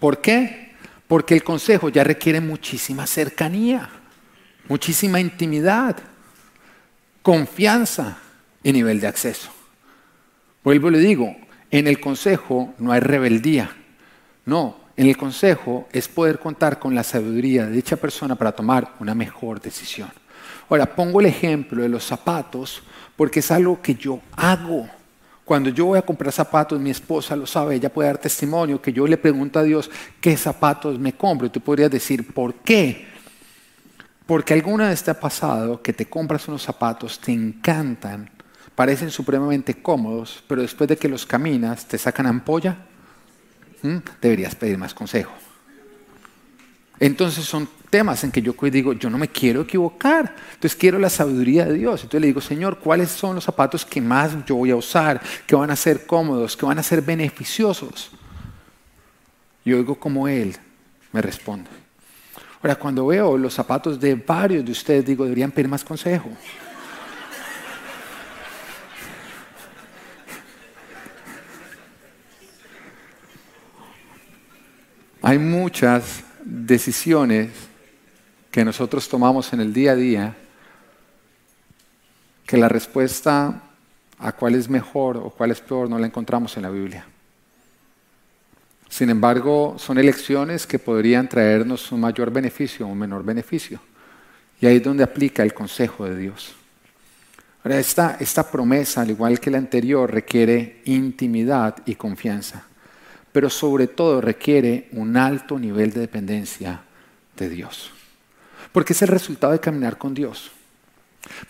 [SPEAKER 1] ¿Por qué? Porque el consejo ya requiere muchísima cercanía, muchísima intimidad, confianza y nivel de acceso. Vuelvo y le digo, en el consejo no hay rebeldía. No, en el consejo es poder contar con la sabiduría de dicha persona para tomar una mejor decisión. Ahora, pongo el ejemplo de los zapatos porque es algo que yo hago. Cuando yo voy a comprar zapatos, mi esposa lo sabe, ella puede dar testimonio que yo le pregunto a Dios qué zapatos me compro. Y tú podrías decir, ¿por qué? Porque alguna vez te ha pasado que te compras unos zapatos, te encantan, parecen supremamente cómodos, pero después de que los caminas te sacan ampolla, deberías pedir más consejo. Entonces son temas en que yo digo, yo no me quiero equivocar, entonces quiero la sabiduría de Dios. Entonces le digo, Señor, ¿cuáles son los zapatos que más yo voy a usar, que van a ser cómodos, que van a ser beneficiosos? Y oigo como Él me responde. Ahora, cuando veo los zapatos de varios de ustedes, digo, deberían pedir más consejo. Hay muchas decisiones que nosotros tomamos en el día a día que la respuesta a cuál es mejor o cuál es peor no la encontramos en la Biblia. Sin embargo, son elecciones que podrían traernos un mayor beneficio o un menor beneficio. Y ahí es donde aplica el consejo de Dios. Ahora, esta, esta promesa, al igual que la anterior, requiere intimidad y confianza pero sobre todo requiere un alto nivel de dependencia de Dios. Porque es el resultado de caminar con Dios.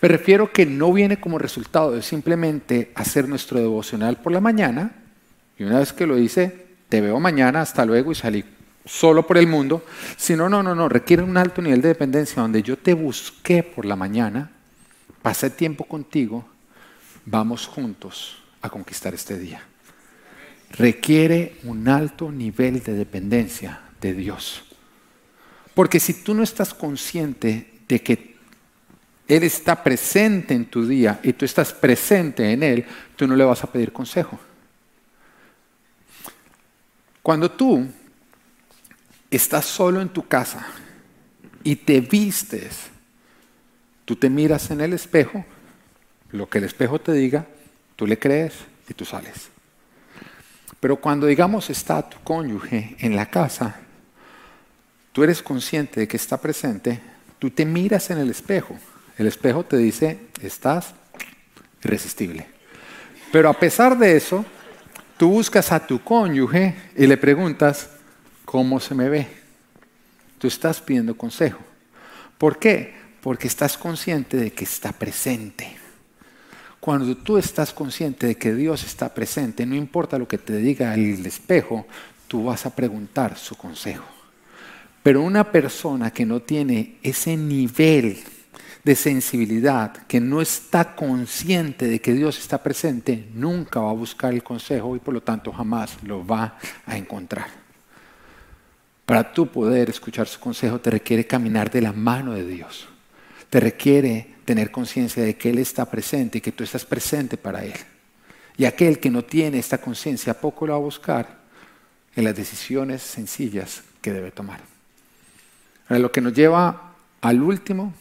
[SPEAKER 1] Me refiero que no viene como resultado de simplemente hacer nuestro devocional por la mañana y una vez que lo hice, te veo mañana, hasta luego y salí solo por el mundo, sino no, no, no, requiere un alto nivel de dependencia donde yo te busqué por la mañana, pasé tiempo contigo, vamos juntos a conquistar este día requiere un alto nivel de dependencia de Dios. Porque si tú no estás consciente de que Él está presente en tu día y tú estás presente en Él, tú no le vas a pedir consejo. Cuando tú estás solo en tu casa y te vistes, tú te miras en el espejo, lo que el espejo te diga, tú le crees y tú sales. Pero cuando digamos está tu cónyuge en la casa, tú eres consciente de que está presente, tú te miras en el espejo. El espejo te dice, estás irresistible. Pero a pesar de eso, tú buscas a tu cónyuge y le preguntas, ¿cómo se me ve? Tú estás pidiendo consejo. ¿Por qué? Porque estás consciente de que está presente. Cuando tú estás consciente de que Dios está presente, no importa lo que te diga el espejo, tú vas a preguntar su consejo. Pero una persona que no tiene ese nivel de sensibilidad, que no está consciente de que Dios está presente, nunca va a buscar el consejo y por lo tanto jamás lo va a encontrar. Para tú poder escuchar su consejo te requiere caminar de la mano de Dios. Te requiere tener conciencia de que Él está presente y que tú estás presente para Él. Y aquel que no tiene esta conciencia poco lo va a buscar en las decisiones sencillas que debe tomar. Ahora, lo que nos lleva al último,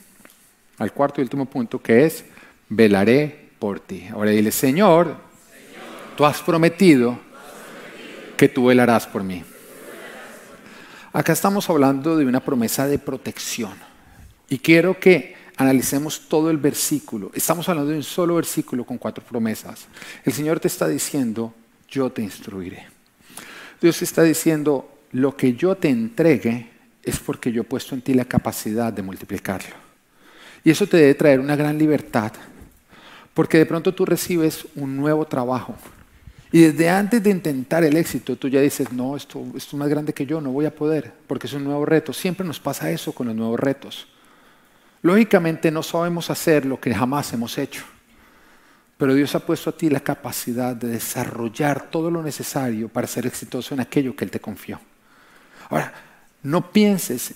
[SPEAKER 1] al cuarto y último punto, que es velaré por ti. Ahora dile, Señor, tú has prometido que tú velarás por mí. Acá estamos hablando de una promesa de protección. Y quiero que analicemos todo el versículo. Estamos hablando de un solo versículo con cuatro promesas. El Señor te está diciendo, yo te instruiré. Dios está diciendo, lo que yo te entregue es porque yo he puesto en ti la capacidad de multiplicarlo. Y eso te debe traer una gran libertad, porque de pronto tú recibes un nuevo trabajo. Y desde antes de intentar el éxito, tú ya dices, no, esto, esto es más grande que yo, no voy a poder, porque es un nuevo reto. Siempre nos pasa eso con los nuevos retos. Lógicamente no sabemos hacer lo que jamás hemos hecho, pero Dios ha puesto a ti la capacidad de desarrollar todo lo necesario para ser exitoso en aquello que Él te confió. Ahora, no pienses,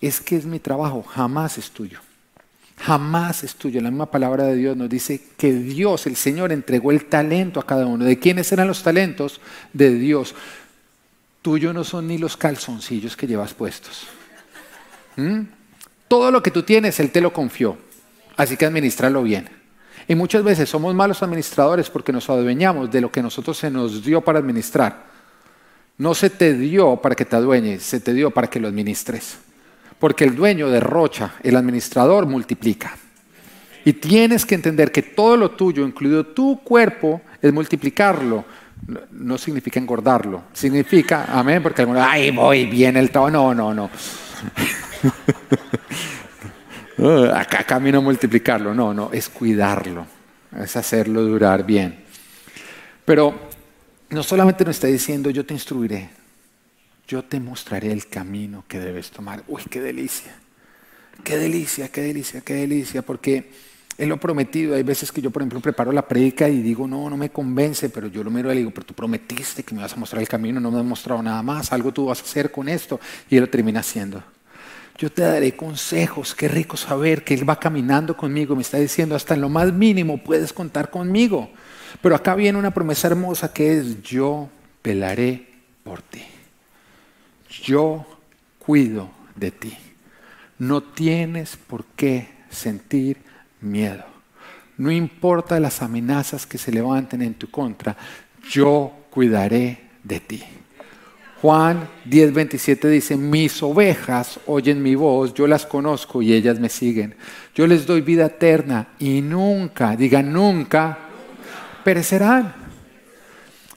[SPEAKER 1] es que es mi trabajo, jamás es tuyo. Jamás es tuyo. La misma palabra de Dios nos dice que Dios, el Señor, entregó el talento a cada uno. ¿De quiénes eran los talentos? De Dios. Tuyo no son ni los calzoncillos que llevas puestos. ¿Mm? Todo lo que tú tienes, Él te lo confió. Así que administralo bien. Y muchas veces somos malos administradores porque nos adueñamos de lo que nosotros se nos dio para administrar. No se te dio para que te adueñes, se te dio para que lo administres. Porque el dueño derrocha, el administrador multiplica. Y tienes que entender que todo lo tuyo, incluido tu cuerpo, es multiplicarlo. No, significa engordarlo. Significa, amén, porque algunos, ay, voy bien el trabajo. No, no, no. Acá camino a multiplicarlo. No, no, es cuidarlo. Es hacerlo durar bien. Pero no solamente nos está diciendo yo te instruiré, yo te mostraré el camino que debes tomar. Uy, qué delicia, qué delicia, qué delicia, qué delicia, porque Él lo prometido. Hay veces que yo, por ejemplo, preparo la predica y digo, no, no me convence, pero yo lo miro y le digo, pero tú prometiste que me vas a mostrar el camino, no me has mostrado nada más, algo tú vas a hacer con esto. Y Él lo termina haciendo. Yo te daré consejos, qué rico saber que Él va caminando conmigo, me está diciendo, hasta en lo más mínimo puedes contar conmigo. Pero acá viene una promesa hermosa que es, yo pelaré por ti. Yo cuido de ti. No tienes por qué sentir miedo. No importa las amenazas que se levanten en tu contra, yo cuidaré de ti. Juan 10:27 dice, mis ovejas oyen mi voz, yo las conozco y ellas me siguen. Yo les doy vida eterna y nunca, diga nunca, perecerán.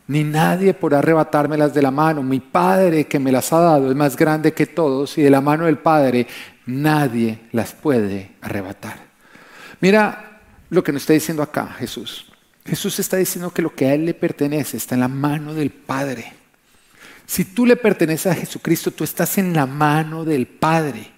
[SPEAKER 1] Ni nadie podrá arrebatármelas de la mano. Mi Padre que me las ha dado es más grande que todos y de la mano del Padre nadie las puede arrebatar. Mira lo que nos está diciendo acá Jesús. Jesús está diciendo que lo que a Él le pertenece está en la mano del Padre. Si tú le perteneces a Jesucristo, tú estás en la mano del Padre.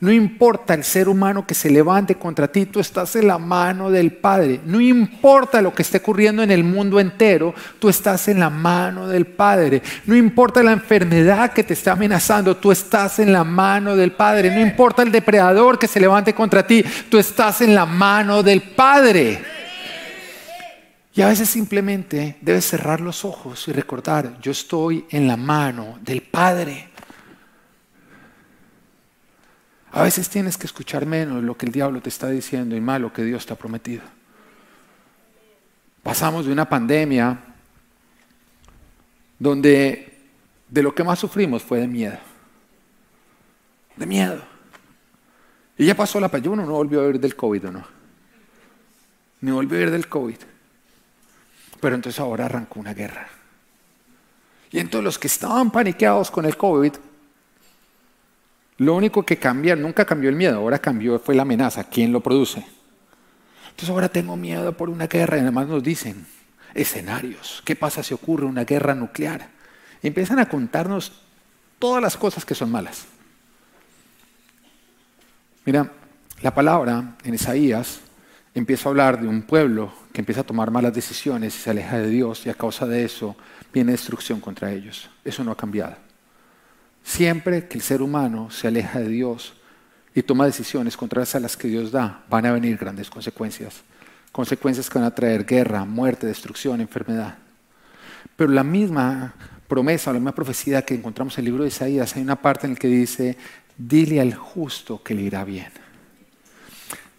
[SPEAKER 1] No importa el ser humano que se levante contra ti, tú estás en la mano del Padre. No importa lo que esté ocurriendo en el mundo entero, tú estás en la mano del Padre. No importa la enfermedad que te está amenazando, tú estás en la mano del Padre. No importa el depredador que se levante contra ti, tú estás en la mano del Padre. Y a veces simplemente debes cerrar los ojos y recordar, yo estoy en la mano del Padre. A veces tienes que escuchar menos lo que el diablo te está diciendo y más lo que Dios te ha prometido. Pasamos de una pandemia donde de lo que más sufrimos fue de miedo. de miedo. Y ya pasó la payuno, no volvió a ver del COVID o no. Ni volvió a ver del COVID. Pero entonces ahora arrancó una guerra. Y entonces los que estaban paniqueados con el COVID, lo único que cambia, nunca cambió el miedo, ahora cambió fue la amenaza, ¿quién lo produce? Entonces ahora tengo miedo por una guerra y además nos dicen escenarios, ¿qué pasa si ocurre una guerra nuclear? Empiezan a contarnos todas las cosas que son malas. Mira, la palabra en Isaías empieza a hablar de un pueblo que empieza a tomar malas decisiones y se aleja de Dios y a causa de eso viene destrucción contra ellos. Eso no ha cambiado. Siempre que el ser humano se aleja de Dios y toma decisiones contrarias a las que Dios da, van a venir grandes consecuencias. Consecuencias que van a traer guerra, muerte, destrucción, enfermedad. Pero la misma promesa, la misma profecía que encontramos en el libro de Isaías, hay una parte en la que dice, dile al justo que le irá bien.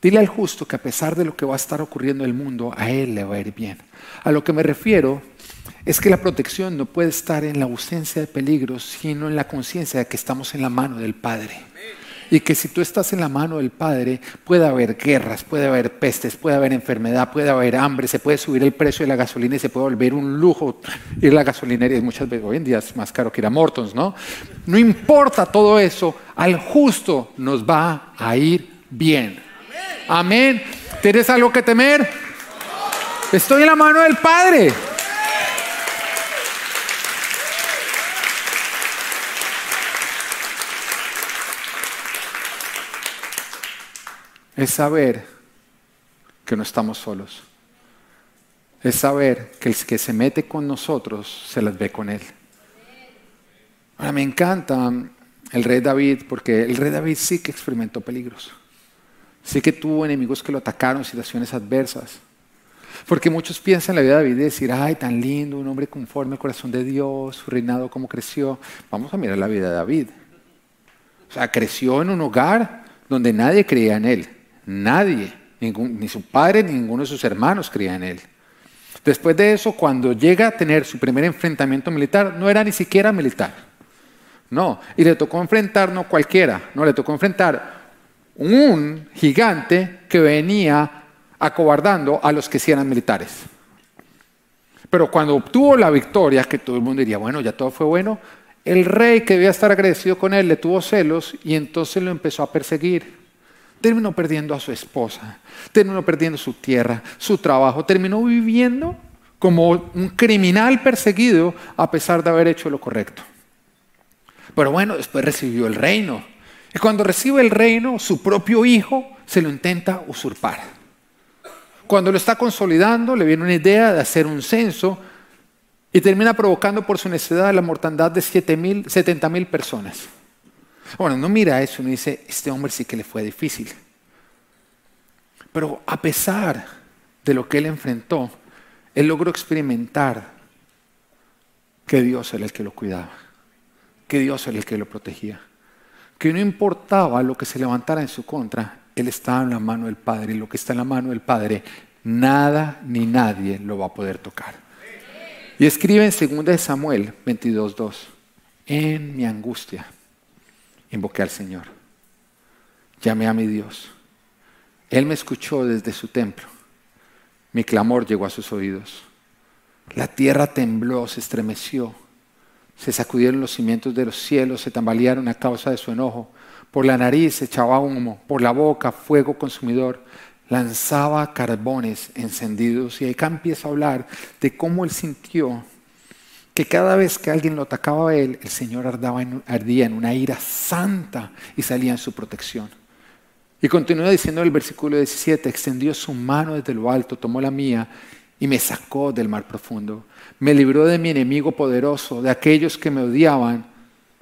[SPEAKER 1] Dile al justo que a pesar de lo que va a estar ocurriendo en el mundo, a él le va a ir bien. A lo que me refiero es que la protección no puede estar en la ausencia de peligros, sino en la conciencia de que estamos en la mano del Padre. Y que si tú estás en la mano del Padre, puede haber guerras, puede haber pestes, puede haber enfermedad, puede haber hambre, se puede subir el precio de la gasolina y se puede volver un lujo ir a la gasolinería. Y muchas veces hoy en día es más caro que ir a Mortons, ¿no? No importa todo eso, al justo nos va a ir bien. Amén. ¿Tienes algo que temer? Estoy en la mano del Padre. es saber que no estamos solos. Es saber que el que se mete con nosotros se las ve con Él. Ahora me encanta el rey David porque el rey David sí que experimentó peligros. Sí que tuvo enemigos que lo atacaron, situaciones adversas. Porque muchos piensan en la vida de David y decir, ay, tan lindo, un hombre conforme al corazón de Dios, su reinado, cómo creció. Vamos a mirar la vida de David. O sea, creció en un hogar donde nadie creía en él. Nadie, ni su padre, ni ninguno de sus hermanos creía en él. Después de eso, cuando llega a tener su primer enfrentamiento militar, no era ni siquiera militar. No, y le tocó enfrentar no cualquiera, no, le tocó enfrentar un gigante que venía acobardando a los que sí eran militares. Pero cuando obtuvo la victoria, que todo el mundo diría, bueno, ya todo fue bueno, el rey que debía estar agradecido con él le tuvo celos y entonces lo empezó a perseguir terminó perdiendo a su esposa, terminó perdiendo su tierra, su trabajo, terminó viviendo como un criminal perseguido a pesar de haber hecho lo correcto. Pero bueno, después recibió el reino. Y cuando recibe el reino, su propio hijo se lo intenta usurpar. Cuando lo está consolidando, le viene una idea de hacer un censo y termina provocando por su necesidad la mortandad de 70 mil personas. Bueno, no mira eso y dice, este hombre sí que le fue difícil. Pero a pesar de lo que él enfrentó, él logró experimentar que Dios era el que lo cuidaba, que Dios era el que lo protegía, que no importaba lo que se levantara en su contra, él estaba en la mano del Padre y lo que está en la mano del Padre, nada ni nadie lo va a poder tocar. Y escribe en 2 Samuel 22.2, en mi angustia invoqué al Señor. Llamé a mi Dios. Él me escuchó desde su templo. Mi clamor llegó a sus oídos. La tierra tembló, se estremeció. Se sacudieron los cimientos de los cielos, se tambalearon a causa de su enojo. Por la nariz echaba humo, por la boca fuego consumidor. Lanzaba carbones encendidos. Y acá empieza a hablar de cómo él sintió que cada vez que alguien lo atacaba a él, el Señor ardía en una ira santa y salía en su protección. Y continúa diciendo el versículo 17, extendió su mano desde lo alto, tomó la mía y me sacó del mar profundo. Me libró de mi enemigo poderoso, de aquellos que me odiaban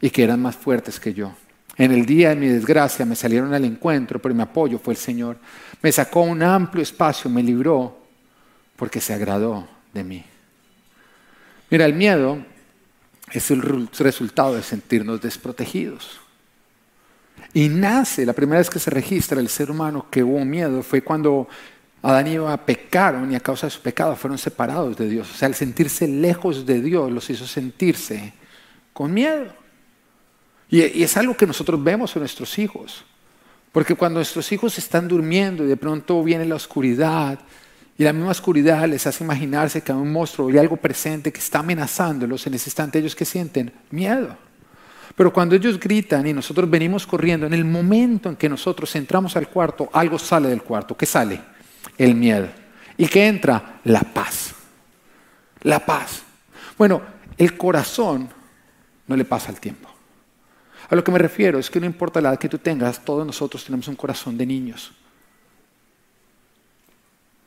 [SPEAKER 1] y que eran más fuertes que yo. En el día de mi desgracia me salieron al encuentro, pero mi apoyo fue el Señor. Me sacó un amplio espacio, me libró porque se agradó de mí. Mira, el miedo es el resultado de sentirnos desprotegidos. Y nace, la primera vez que se registra el ser humano que hubo miedo fue cuando Adán y Eva pecaron y a causa de su pecado fueron separados de Dios. O sea, el sentirse lejos de Dios los hizo sentirse con miedo. Y es algo que nosotros vemos en nuestros hijos. Porque cuando nuestros hijos están durmiendo y de pronto viene la oscuridad, y la misma oscuridad les hace imaginarse que hay un monstruo y algo presente que está amenazándolos, en ese instante ellos que sienten miedo. Pero cuando ellos gritan y nosotros venimos corriendo, en el momento en que nosotros entramos al cuarto, algo sale del cuarto. ¿Qué sale? El miedo. ¿Y qué entra? La paz. La paz. Bueno, el corazón no le pasa el tiempo. A lo que me refiero es que no importa la edad que tú tengas, todos nosotros tenemos un corazón de niños.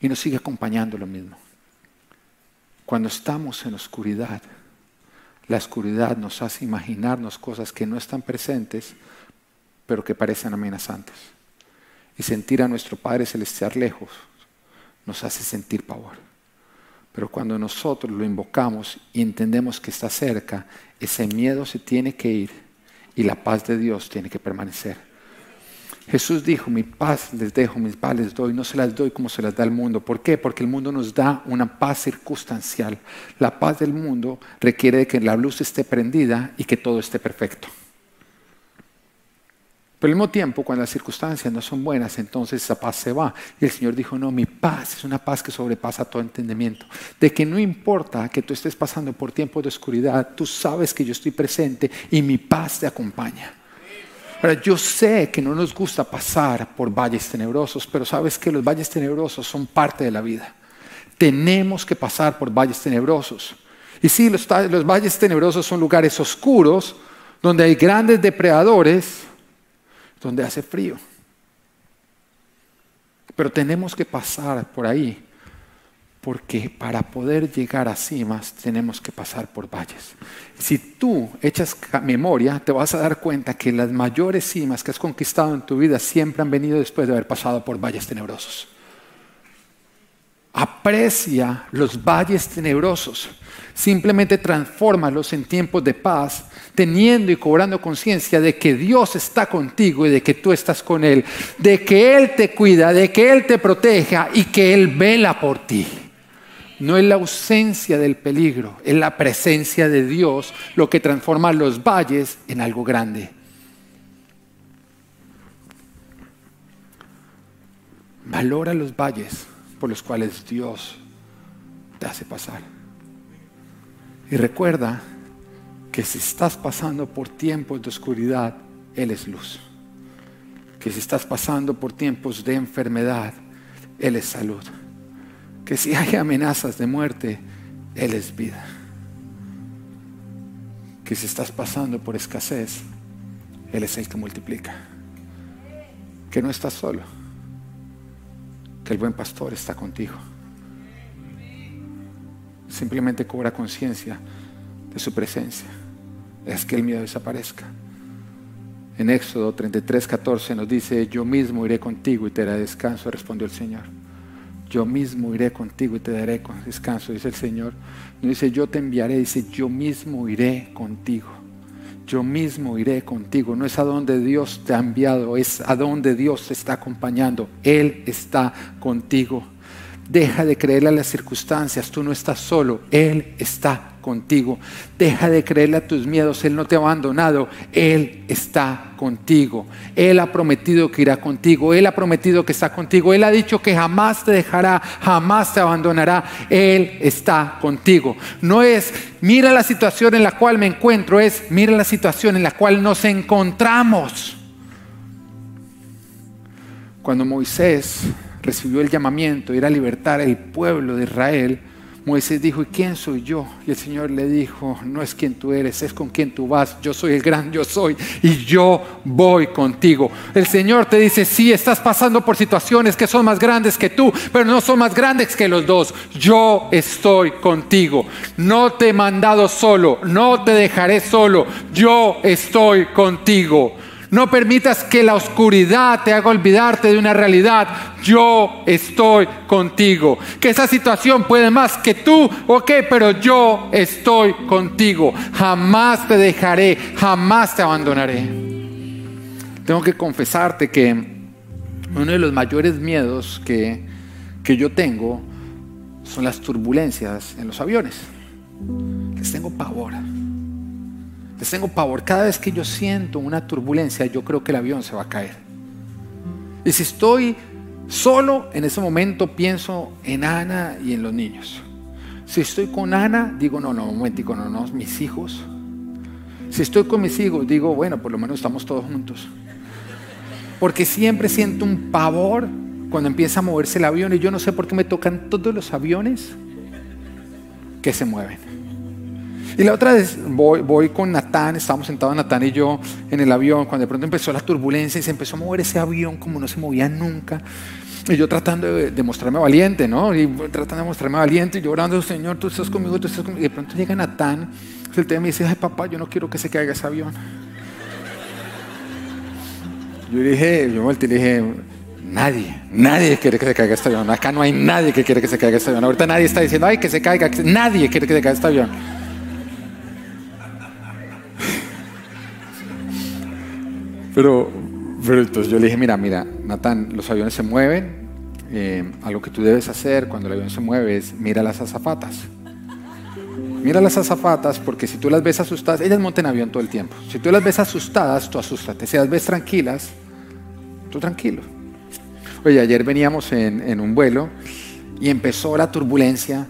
[SPEAKER 1] Y nos sigue acompañando lo mismo. Cuando estamos en oscuridad, la oscuridad nos hace imaginarnos cosas que no están presentes, pero que parecen amenazantes. Y sentir a nuestro Padre Celestial lejos nos hace sentir pavor. Pero cuando nosotros lo invocamos y entendemos que está cerca, ese miedo se tiene que ir y la paz de Dios tiene que permanecer. Jesús dijo, mi paz les dejo, mis paz les doy, no se las doy como se las da el mundo. ¿Por qué? Porque el mundo nos da una paz circunstancial. La paz del mundo requiere de que la luz esté prendida y que todo esté perfecto. Pero al mismo tiempo, cuando las circunstancias no son buenas, entonces esa paz se va. Y el Señor dijo, no, mi paz es una paz que sobrepasa todo entendimiento. De que no importa que tú estés pasando por tiempos de oscuridad, tú sabes que yo estoy presente y mi paz te acompaña. Ahora, yo sé que no nos gusta pasar por valles tenebrosos, pero sabes que los valles tenebrosos son parte de la vida. Tenemos que pasar por valles tenebrosos. Y sí, los, los valles tenebrosos son lugares oscuros, donde hay grandes depredadores, donde hace frío. Pero tenemos que pasar por ahí porque para poder llegar a cimas tenemos que pasar por valles. Si tú echas memoria, te vas a dar cuenta que las mayores cimas que has conquistado en tu vida siempre han venido después de haber pasado por valles tenebrosos. Aprecia los valles tenebrosos, simplemente transfórmalos en tiempos de paz, teniendo y cobrando conciencia de que Dios está contigo y de que tú estás con Él, de que Él te cuida, de que Él te proteja y que Él vela por ti. No es la ausencia del peligro, es la presencia de Dios lo que transforma los valles en algo grande. Valora los valles por los cuales Dios te hace pasar. Y recuerda que si estás pasando por tiempos de oscuridad, Él es luz. Que si estás pasando por tiempos de enfermedad, Él es salud que si hay amenazas de muerte, Él es vida. Que si estás pasando por escasez, Él es el que multiplica. Que no estás solo, que el buen pastor está contigo. Simplemente cobra conciencia de su presencia. Es que el miedo desaparezca. En Éxodo 33, 14 nos dice, yo mismo iré contigo y te daré descanso, respondió el Señor yo mismo iré contigo y te daré descanso, dice el Señor. No dice yo te enviaré, dice yo mismo iré contigo. Yo mismo iré contigo. No es a donde Dios te ha enviado, es a donde Dios te está acompañando. Él está contigo. Deja de creerle a las circunstancias, tú no estás solo, Él está contigo. Deja de creerle a tus miedos, Él no te ha abandonado, Él está contigo. Él ha prometido que irá contigo, Él ha prometido que está contigo, Él ha dicho que jamás te dejará, jamás te abandonará, Él está contigo. No es, mira la situación en la cual me encuentro, es, mira la situación en la cual nos encontramos. Cuando Moisés recibió el llamamiento ir a libertar al pueblo de Israel, Moisés dijo, ¿y quién soy yo? Y el Señor le dijo, no es quien tú eres, es con quien tú vas. Yo soy el gran yo soy y yo voy contigo. El Señor te dice, sí, estás pasando por situaciones que son más grandes que tú, pero no son más grandes que los dos. Yo estoy contigo. No te he mandado solo, no te dejaré solo. Yo estoy contigo. No permitas que la oscuridad te haga olvidarte de una realidad. Yo estoy contigo. Que esa situación puede más que tú, ok, pero yo estoy contigo. Jamás te dejaré, jamás te abandonaré. Tengo que confesarte que uno de los mayores miedos que, que yo tengo son las turbulencias en los aviones. Les tengo pavor Les tengo pavor. Cada vez que yo siento una turbulencia, yo creo que el avión se va a caer. Y si estoy solo, en ese momento pienso en Ana y en los niños. Si estoy con Ana, digo, no, no, un momentico, no, no, mis hijos. Si estoy con mis hijos, digo, bueno, por lo menos estamos todos juntos. Porque siempre siento un pavor cuando empieza a moverse el avión y yo no sé por qué me tocan todos los aviones que se mueven. Y la otra vez voy, con Natán, estábamos sentados Natán y yo en el avión, cuando de pronto empezó la turbulencia y se empezó a mover ese avión como no se movía nunca. Y yo tratando de, mostrarme valiente, ¿no? Y tratando de mostrarme valiente y llorando, Señor, tú estás conmigo, tú estás conmigo. Y de pronto llega Natán, el tema y dice, ay papá, yo no quiero que se caiga ese avión. Yo dije, yo y dije, nadie, nadie quiere que se caiga este avión. Acá no hay nadie que quiere que se caiga este avión. Ahorita nadie está diciendo, ay, que se caiga. Nadie quiere que se caiga este avión. Pero, entonces yo le dije, mira, mira, Natán, los aviones se mueven. Eh, algo que tú debes hacer cuando el avión se mueve es mira las azafatas. Mira las azafatas porque si tú las ves asustadas, ellas montan avión todo el tiempo. Si tú las ves asustadas, tú asústate. Si las ves tranquilas, tú tranquilo. Oye, ayer veníamos en, en un vuelo y empezó la turbulencia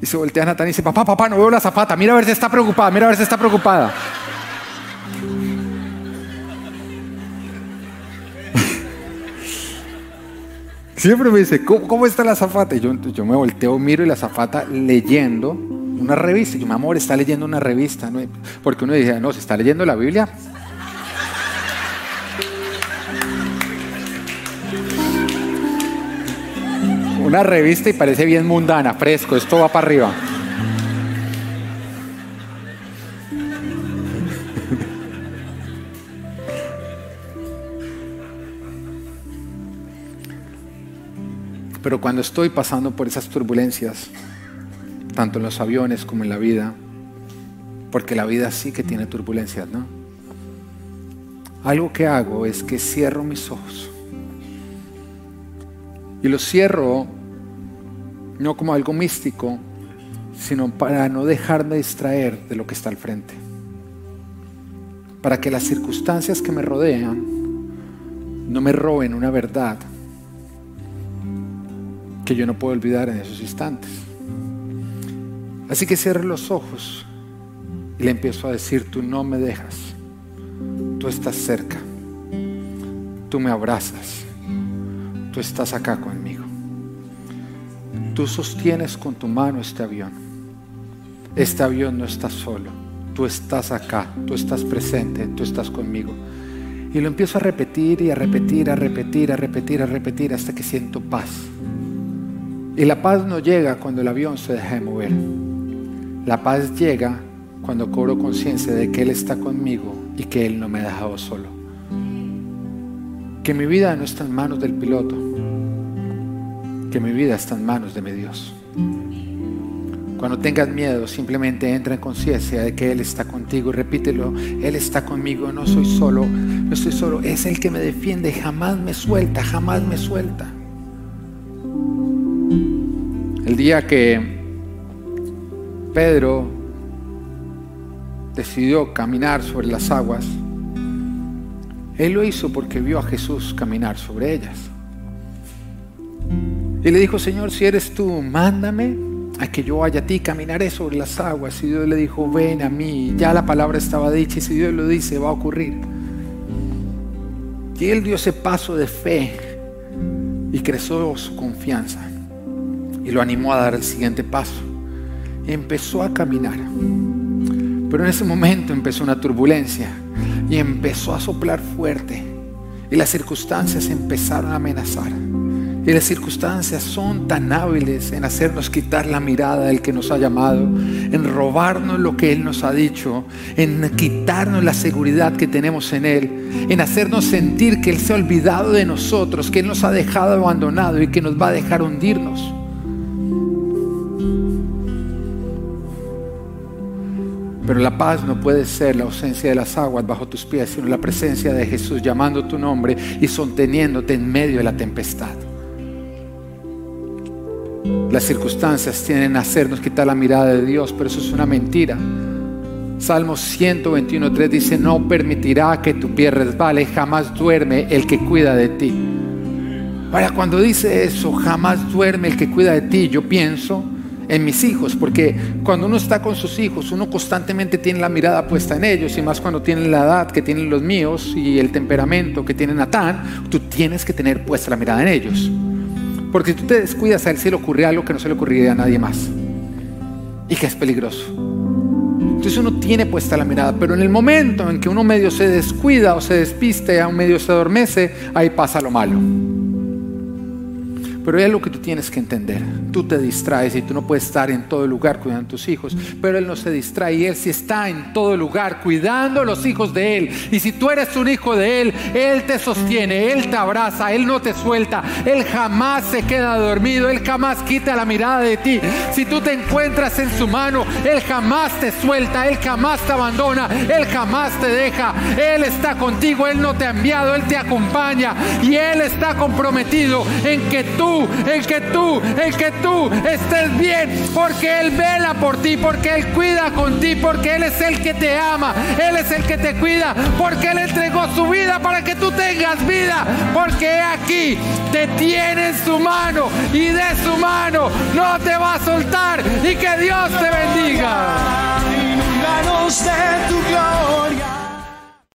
[SPEAKER 1] y se voltea a Natán y dice, papá, papá, no veo la azafata, mira a ver si está preocupada, mira a ver si está preocupada. Siempre me dice, ¿cómo, está la zafata? Y yo, yo, me volteo, miro y la zafata leyendo una revista. Y yo, mi amor, está leyendo una revista. Porque uno dice, no, se está leyendo la Biblia. Una revista y parece bien mundana, fresco, esto va para arriba. Pero cuando estoy pasando por esas turbulencias, tanto en los aviones como en la vida, porque la vida sí que tiene turbulencias, ¿no? Algo que hago es que cierro mis ojos. Y los cierro no como algo místico, sino para no dejarme distraer de lo que está al frente. Para que las circunstancias que me rodean no me roben una verdad que yo no puedo olvidar en esos instantes. Así que cierro los ojos y le empiezo a decir, tú no me dejas, tú estás cerca, tú me abrazas, tú estás acá conmigo. Tú sostienes con tu mano este avión. Este avión no está solo, tú estás acá, tú estás presente, tú estás conmigo. Y lo empiezo a repetir y a repetir, a repetir, a repetir, a repetir hasta que siento paz. Y la paz no llega cuando el avión se deja de mover. La paz llega cuando cobro conciencia de que Él está conmigo y que Él no me ha dejado solo. Que mi vida no está en manos del piloto, que mi vida está en manos de mi Dios. Cuando tengas miedo, simplemente entra en conciencia de que Él está contigo y repítelo, Él está conmigo, no soy solo, no estoy solo, es el que me defiende, jamás me suelta, jamás me suelta. El día que Pedro decidió caminar sobre las aguas, él lo hizo porque vio a Jesús caminar sobre ellas. Y le dijo, Señor, si eres tú, mándame a que yo vaya a ti, caminaré sobre las aguas. Y Dios le dijo, ven a mí. Ya la palabra estaba dicha y si Dios lo dice, va a ocurrir. Y él dio ese paso de fe y creció su confianza y lo animó a dar el siguiente paso. empezó a caminar. Pero en ese momento empezó una turbulencia y empezó a soplar fuerte y las circunstancias empezaron a amenazar. Y las circunstancias son tan hábiles en hacernos quitar la mirada del que nos ha llamado, en robarnos lo que Él nos ha dicho, en quitarnos la seguridad que tenemos en Él, en hacernos sentir que Él se ha olvidado de nosotros, que Él nos ha dejado abandonado y que nos va a dejar hundirnos. Pero la paz no puede ser la ausencia de las aguas bajo tus pies, sino la presencia de Jesús llamando tu nombre y sosteniéndote en medio de la tempestad. Las circunstancias tienen a hacernos quitar la mirada de Dios, pero eso es una mentira. Salmo 121.3 dice, no permitirá que tu pie resbale, jamás duerme el que cuida de ti. Ahora, cuando dice eso, jamás duerme el que cuida de ti, yo pienso en mis hijos, porque cuando uno está con sus hijos, uno constantemente tiene la mirada puesta en ellos, y más cuando tienen la edad que tienen los míos y el temperamento que tiene Natán, tú tienes que tener puesta la mirada en ellos. Porque si tú te descuidas, a él se le ocurre algo que no se le ocurriría a nadie más, y que es peligroso. Entonces uno tiene puesta la mirada, pero en el momento en que uno medio se descuida o se despiste, a un medio se adormece, ahí pasa lo malo. Pero es lo que tú tienes que entender. Tú te distraes y tú no puedes estar en todo lugar cuidando a tus hijos. Pero Él no se distrae y Él sí está en todo lugar cuidando a los hijos de Él. Y si tú eres un hijo de Él, Él te sostiene, Él te abraza, Él no te suelta. Él jamás se queda dormido, Él jamás quita la mirada de ti. Si tú te encuentras en su mano, Él jamás te suelta, Él jamás te abandona, Él jamás te deja. Él está contigo, Él no te ha enviado, Él te acompaña. Y Él está comprometido en que tú el que tú, el que tú estés bien, porque Él vela por ti, porque Él cuida con ti, porque Él es el que te ama, Él es el que te cuida, porque Él entregó su vida para que tú tengas vida, porque aquí te tiene en su mano y de su mano no te va a soltar y que Dios te bendiga.